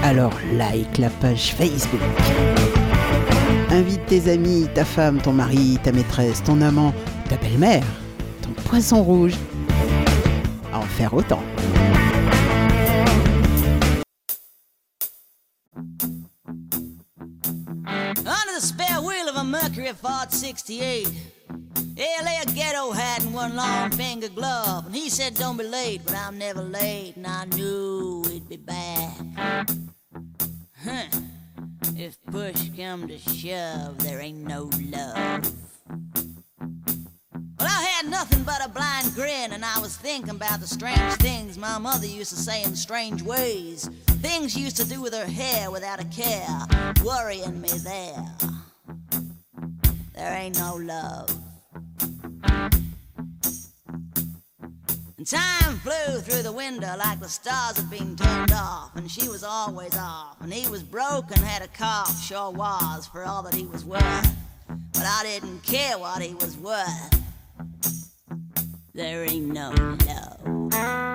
[SPEAKER 14] Alors like la page Facebook. Invite tes amis, ta femme, ton mari, ta maîtresse, ton amant, ta belle-mère, ton poisson rouge. À en faire autant.
[SPEAKER 15] Under the spare wheel of a Mercury Ford 68. LA a ghetto hat and one long finger glove. And he said, Don't be late, but I'm never late. love. Well, I had nothing but a blind grin, and I was thinking about the strange things my mother used to say in strange ways. Things she used to do with her hair without a care, worrying me there. There ain't no love. And time flew through the window like the stars had been turned off, and she was always off. And he was broke and had a cough, sure was, for all that he was worth but I didn't care what he was worth. There ain't no love.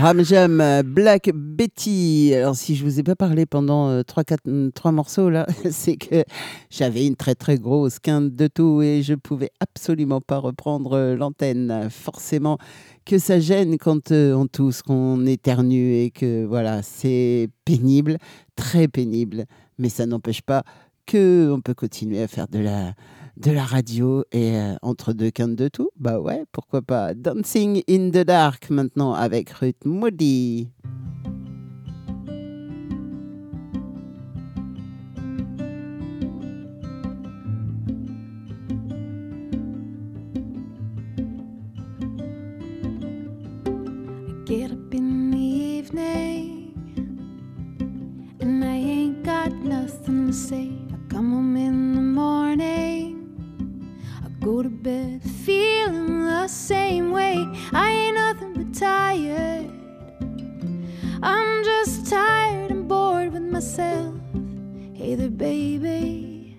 [SPEAKER 1] Ramjam, Black Betty. Alors, si je vous ai pas parlé pendant euh, trois, euh, trois morceaux, là, (laughs) c'est que j'avais une très, très grosse quinte de tout et je ne pouvais absolument pas reprendre euh, l'antenne. Forcément que ça gêne quand euh, on tousse, qu'on éternue et que, voilà, c'est pénible, très pénible. Mais ça n'empêche pas que on peut continuer à faire de la, de la radio et euh, entre deux cannes de tout, bah ouais, pourquoi pas. Dancing in the Dark maintenant avec Ruth Moody.
[SPEAKER 4] nothing to say. I come home in the morning. Go to bed feeling the same way. I ain't nothing but tired. I'm just tired and bored with myself. Hey there, baby.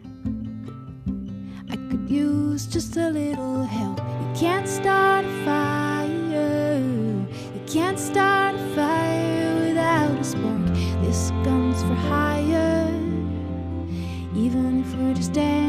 [SPEAKER 4] I could use just a little help. You can't start a fire. You can't start a fire without a spark. This comes for hire. Even if we're just dancing.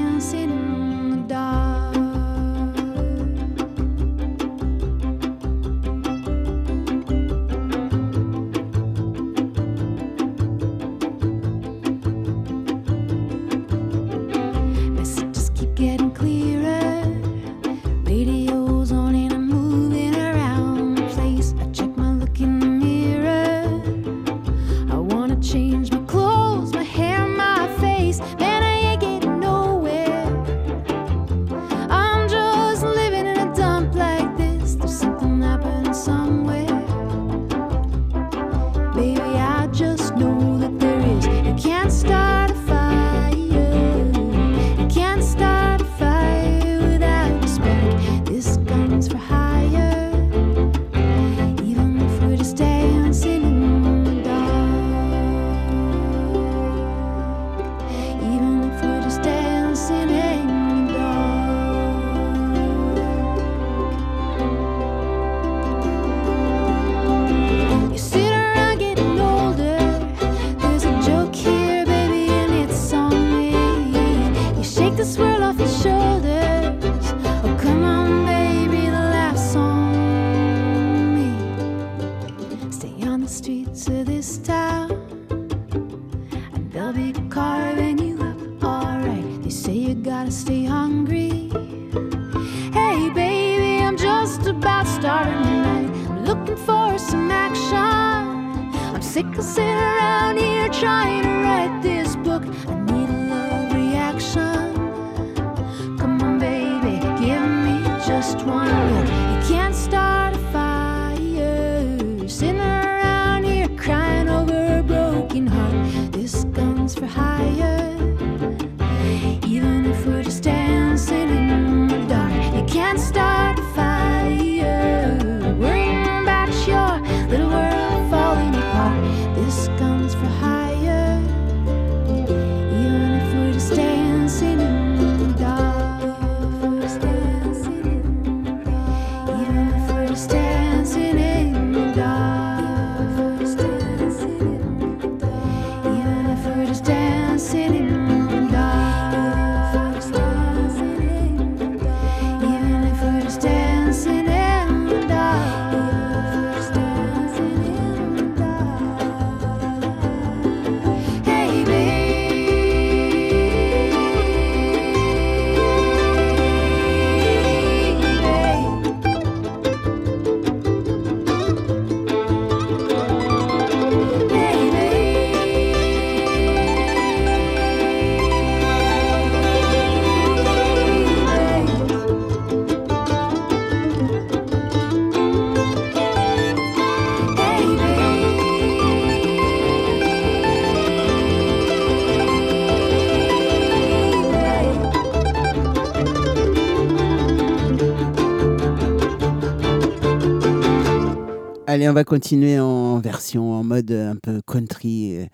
[SPEAKER 4] On
[SPEAKER 1] va continuer en version, en mode un peu country. euh,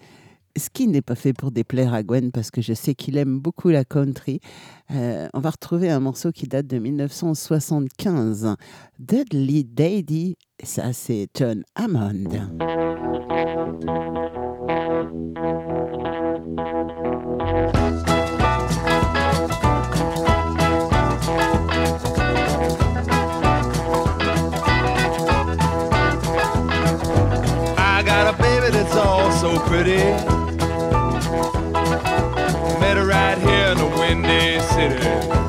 [SPEAKER 1] Ce qui n'est pas fait pour déplaire à Gwen parce que je sais qu'il aime beaucoup la country. Euh, on va retrouver un morceau qui date de 1975. Dudley Daddy, ça c'est John Hammond.
[SPEAKER 16] So pretty. Met her right here in the Windy City.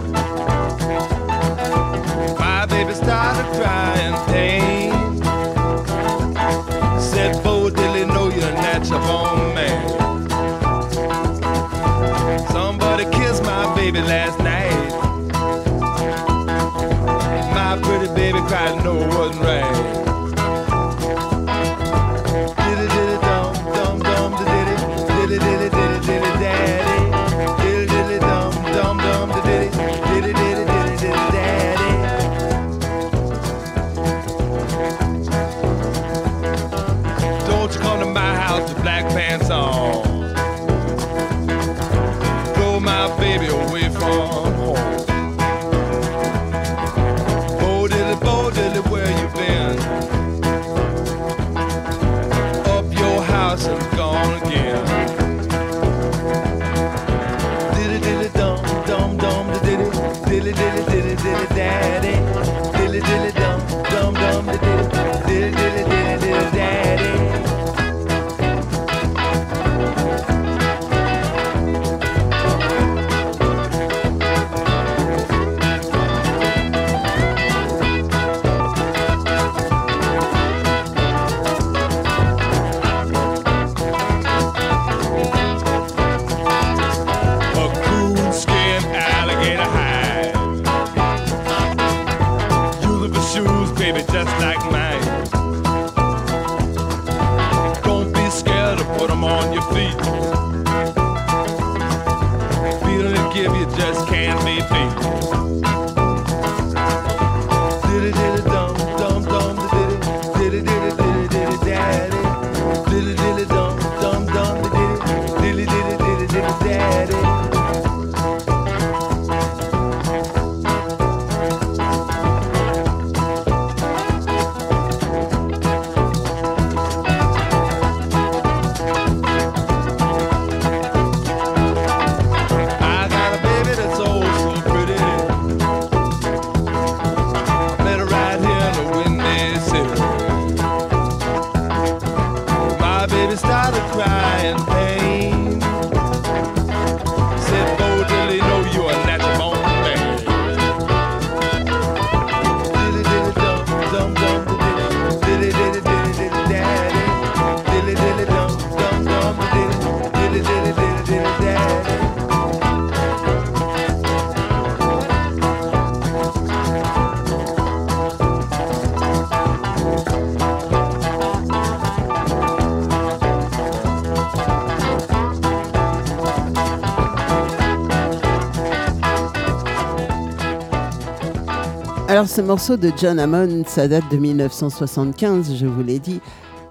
[SPEAKER 1] Alors ce morceau de John Hammond, ça date de 1975, je vous l'ai dit.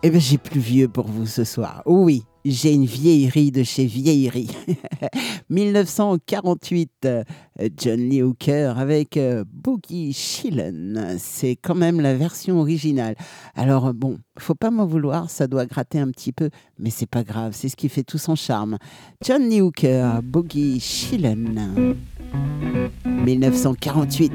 [SPEAKER 1] Eh bien j'ai plus vieux pour vous ce soir. Oui, j'ai une vieillerie de chez vieillerie. (laughs) 1948, euh, John Lee Hooker avec euh, Boogie Shillen. C'est quand même la version originale. Alors euh, bon, faut pas m'en vouloir, ça doit gratter un petit peu, mais c'est pas grave, c'est ce qui fait tout son charme. John Lee Hooker, Boogie Shillen. 1948.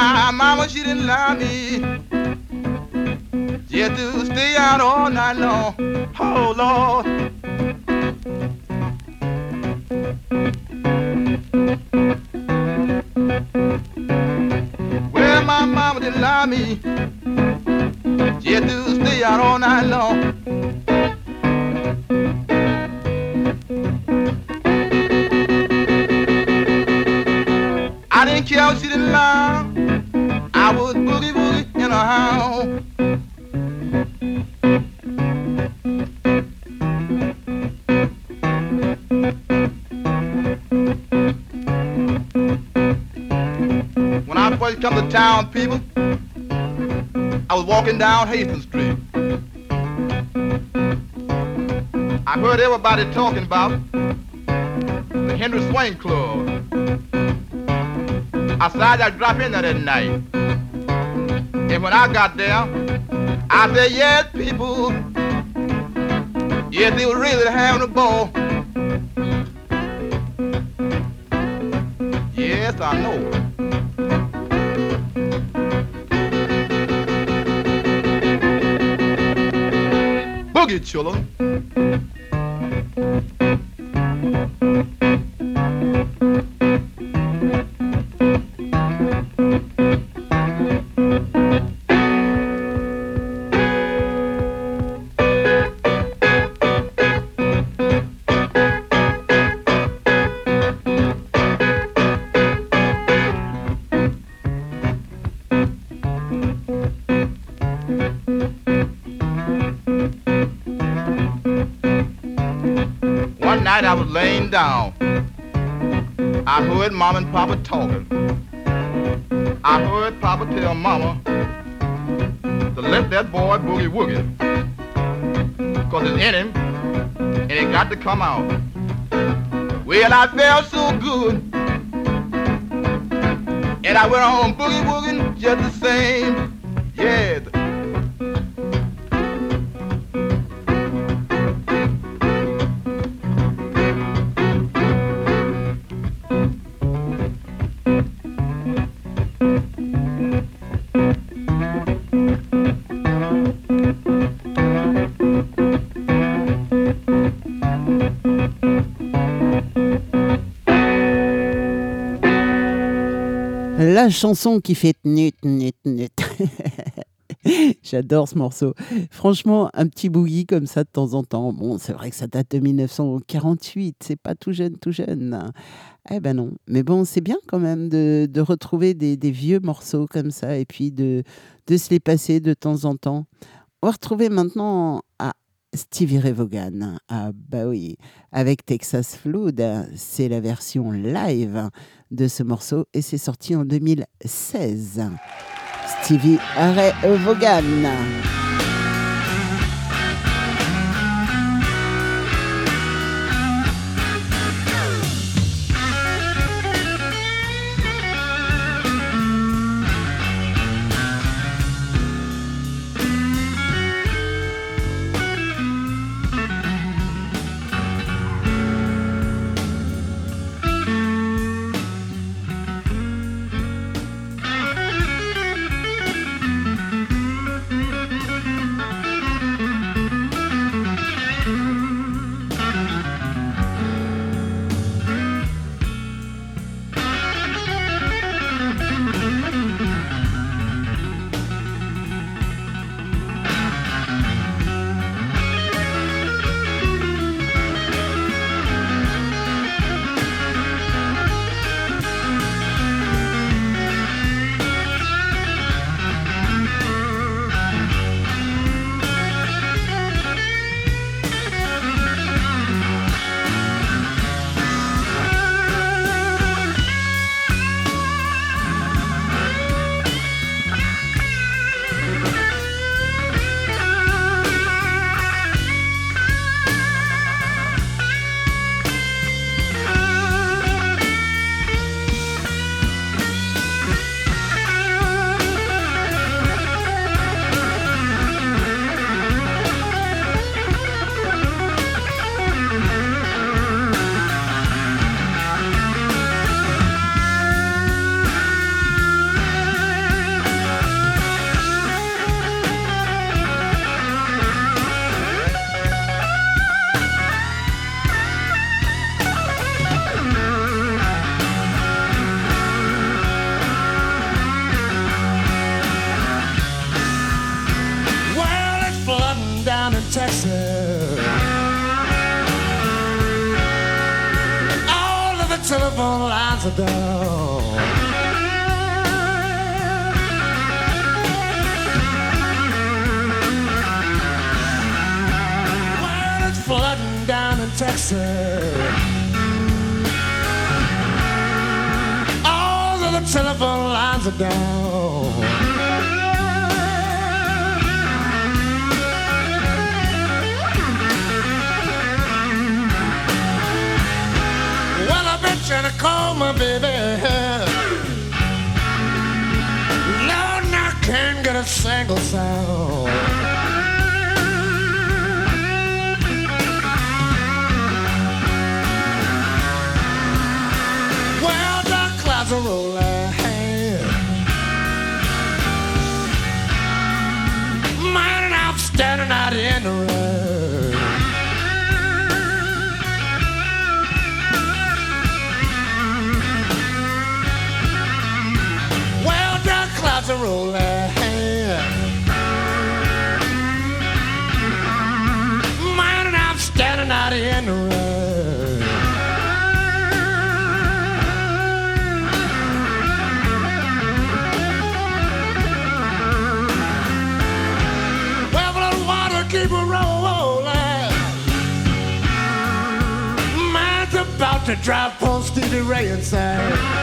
[SPEAKER 16] My mama, she didn't lie me. Had to stay out all night long. Oh, Lord. Well, my mama didn't lie me. Had to stay out all night long. I didn't care if she didn't lie.
[SPEAKER 17] How. When I first come to town, people, I was walking down Hastings Street. I heard everybody talking about the Henry Swain Club. I decided I'd drop in there that night. And when I got there, I said, yes, people, yes, they were really having a ball. Yes, I know. Boogie chillin'. Come out. Well, I felt so good. And I went on boogie wooging just the same. Yeah.
[SPEAKER 1] Chanson qui fait nut, nut, nut. (laughs) J'adore ce morceau. Franchement, un petit boogie comme ça de temps en temps. Bon, c'est vrai que ça date de 1948. C'est pas tout jeune, tout jeune. Eh ben non. Mais bon, c'est bien quand même de, de retrouver des, des vieux morceaux comme ça et puis de, de se les passer de temps en temps. On va retrouver maintenant à Stevie Ray Vaughan. Ah bah oui, avec Texas Flood. C'est la version live de ce morceau et c'est sorti en 2016. Stevie Ray Vaughan.
[SPEAKER 11] jingle sound. To drive post Stevie Ray inside.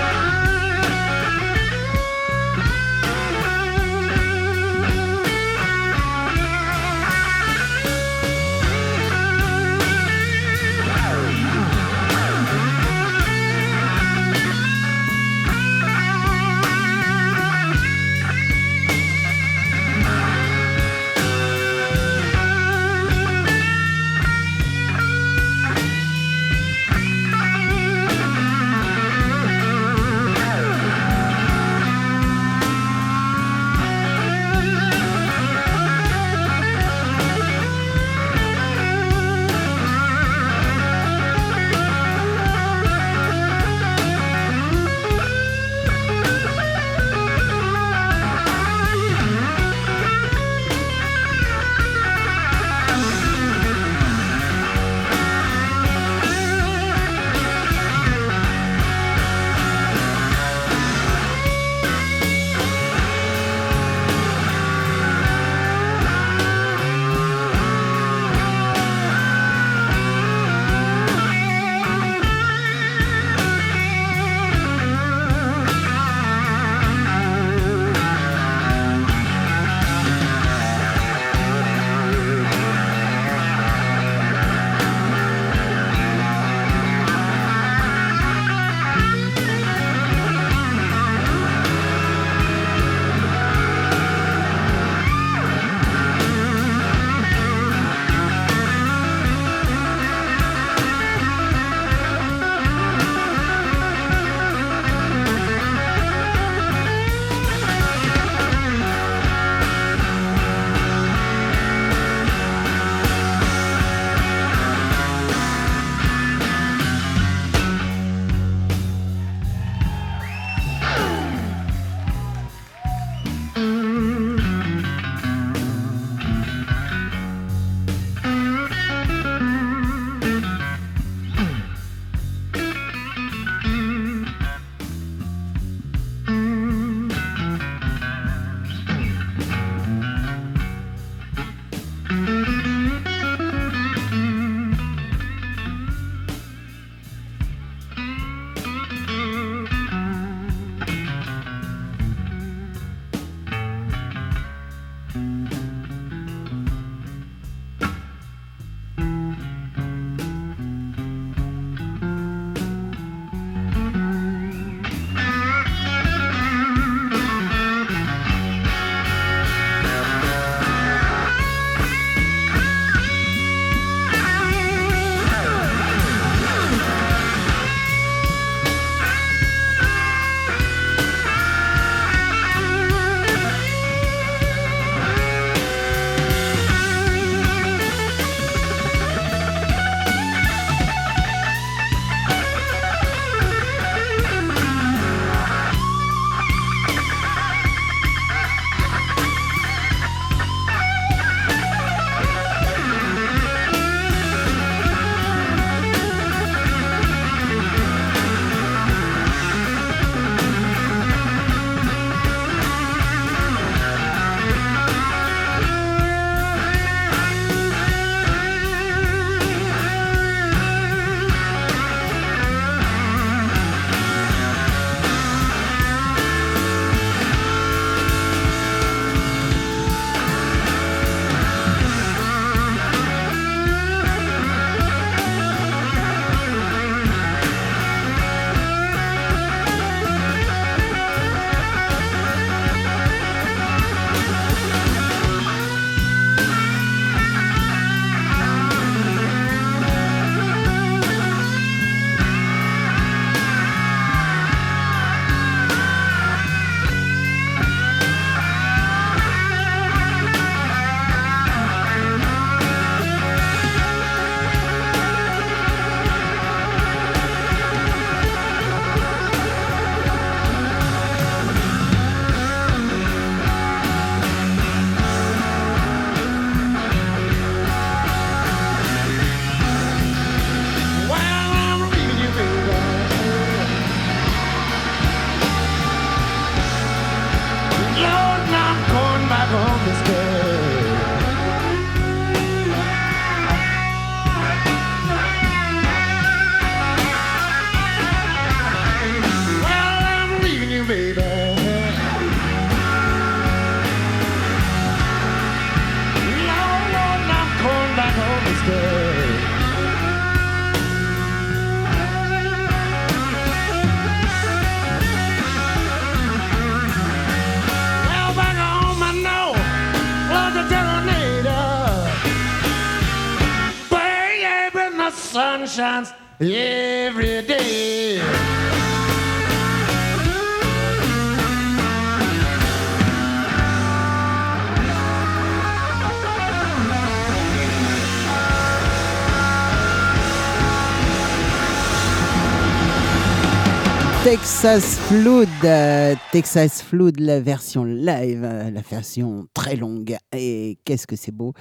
[SPEAKER 1] Texas Flood, euh, Texas Flood, la version live, euh, la version très longue. Et qu'est-ce que c'est beau.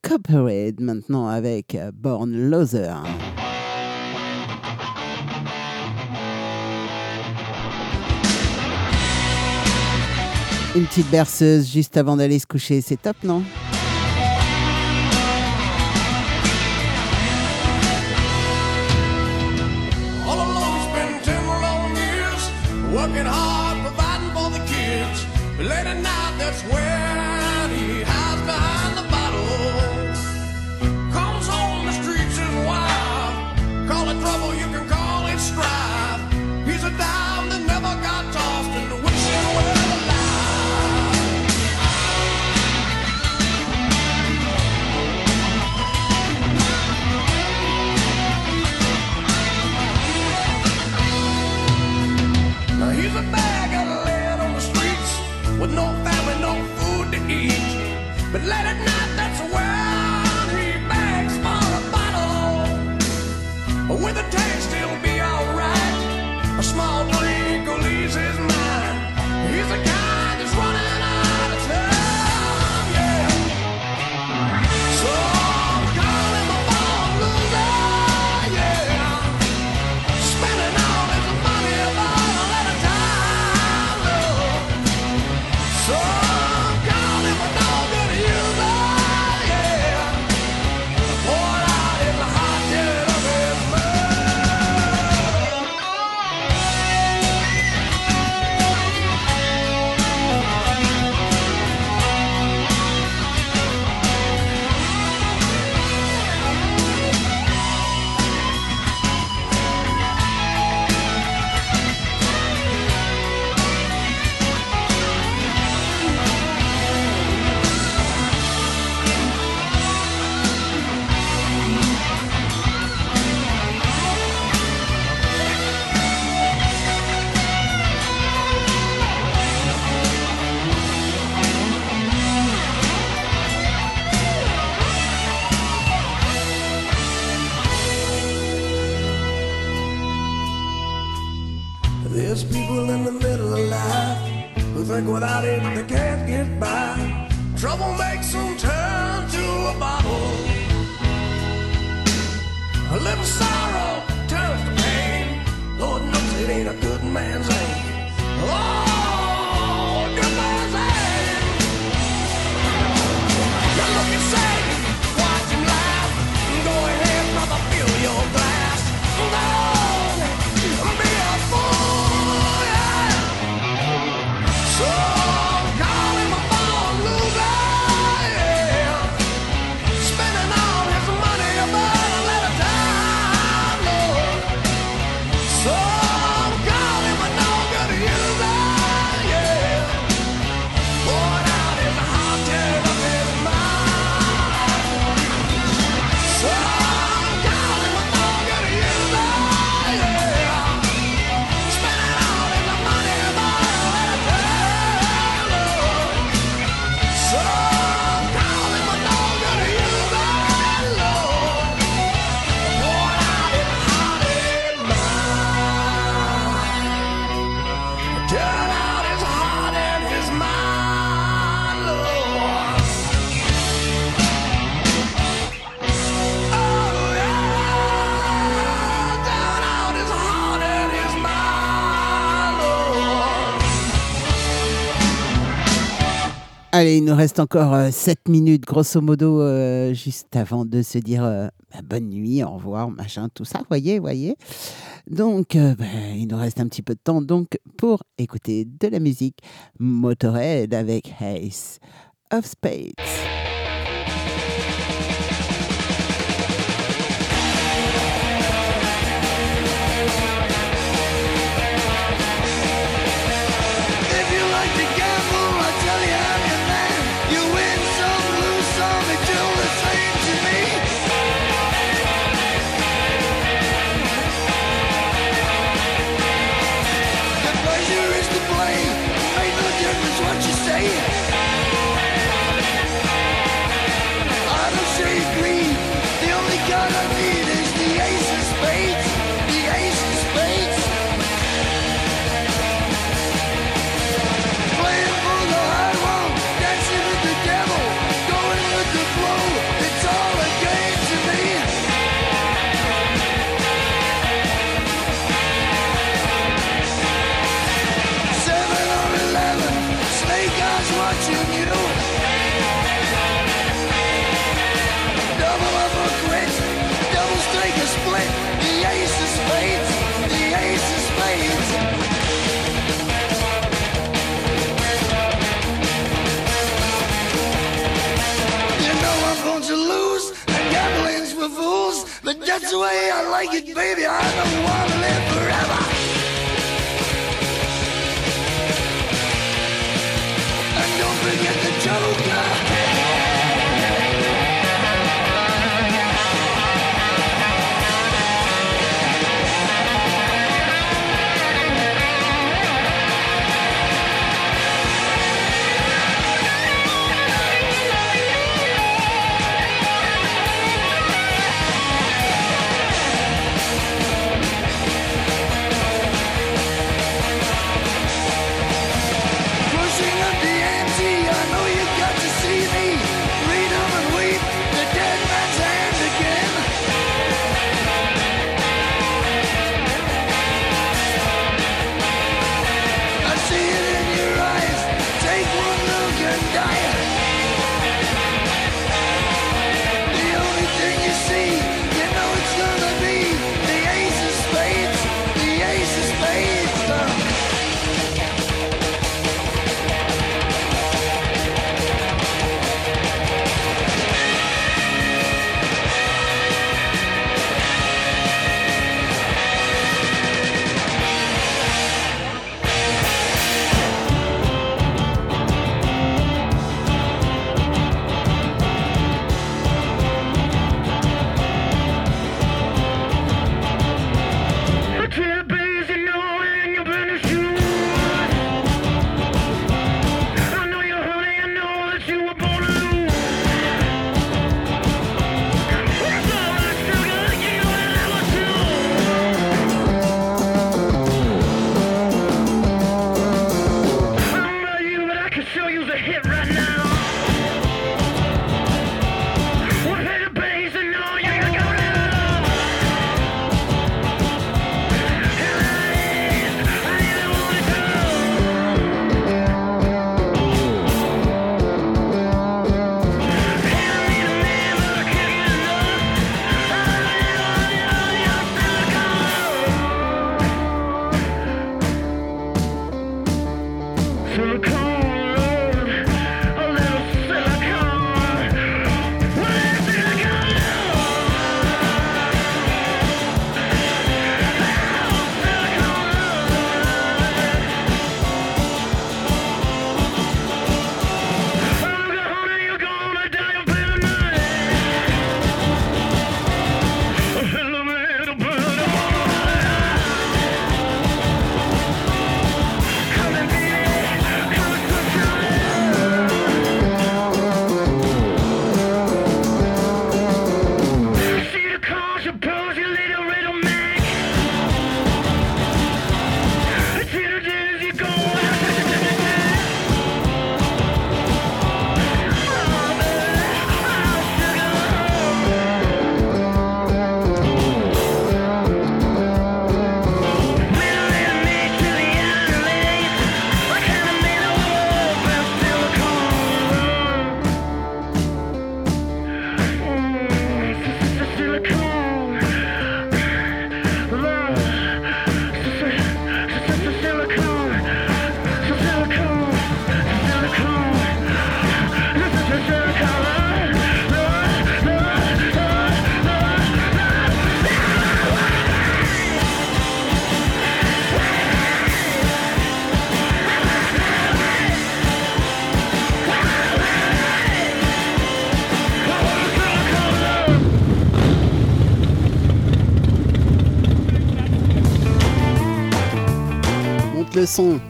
[SPEAKER 1] Copperhead maintenant avec euh, Born Loser. Une petite berceuse juste avant d'aller se coucher, c'est top, non?
[SPEAKER 11] working hard, providing for the kids. Late at night, that's where.
[SPEAKER 1] Allez, il nous reste encore euh, 7 minutes, grosso modo, euh, juste avant de se dire euh, bah, bonne nuit, au revoir, machin, tout ça, voyez, voyez. Donc, euh, bah, il nous reste un petit peu de temps donc pour écouter de la musique Motorhead avec Ace of Spades.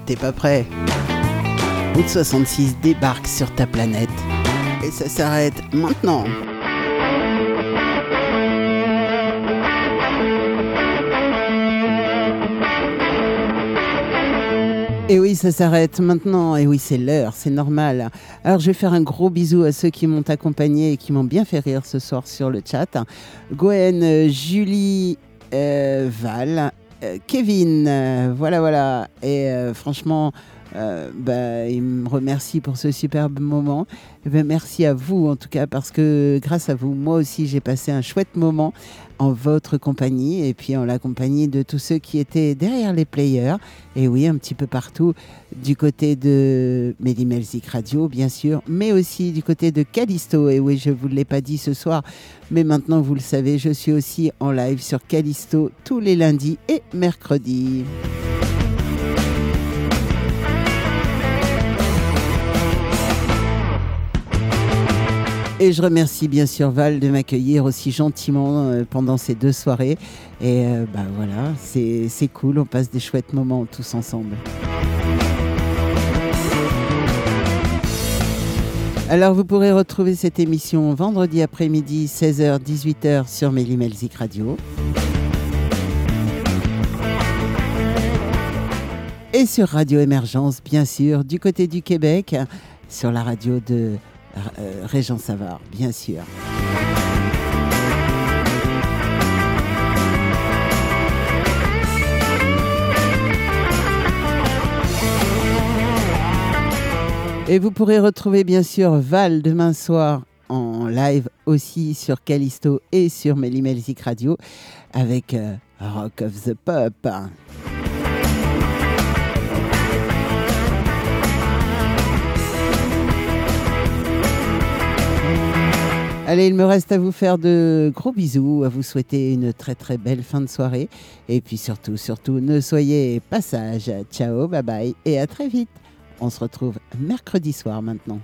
[SPEAKER 1] T'es pas prêt Route 66 débarque sur ta planète. Et ça s'arrête maintenant. Et oui, ça s'arrête maintenant. Et oui, c'est l'heure, c'est normal. Alors, je vais faire un gros bisou à ceux qui m'ont accompagné et qui m'ont bien fait rire ce soir sur le chat. Gwen, Julie, euh, Val, Kevin, euh, voilà, voilà. Et euh, franchement, euh, bah, il me remercie pour ce superbe moment. Eh ben, merci à vous en tout cas parce que grâce à vous, moi aussi j'ai passé un chouette moment en votre compagnie et puis en la compagnie de tous ceux qui étaient derrière les players. Et oui, un petit peu partout, du côté de Melzik Radio, bien sûr, mais aussi du côté de Callisto. Et oui, je ne vous l'ai pas dit ce soir, mais maintenant vous le savez, je suis aussi en live sur Callisto tous les lundis et mercredis. Et je remercie bien sûr Val de m'accueillir aussi gentiment euh, pendant ces deux soirées. Et euh, bah voilà, c'est cool, on passe des chouettes moments tous ensemble. Alors vous pourrez retrouver cette émission vendredi après-midi 16h-18h sur Mélimelzik Radio. Et sur Radio Émergence, bien sûr, du côté du Québec, sur la radio de Régent Savard, bien sûr. Et vous pourrez retrouver bien sûr Val demain soir en live aussi sur Callisto et sur Melzik Radio avec euh, Rock of the Pop. Allez, il me reste à vous faire de gros bisous, à vous souhaiter une très très belle fin de soirée. Et puis surtout, surtout, ne soyez pas sages. Ciao, bye bye et à très vite. On se retrouve mercredi soir maintenant.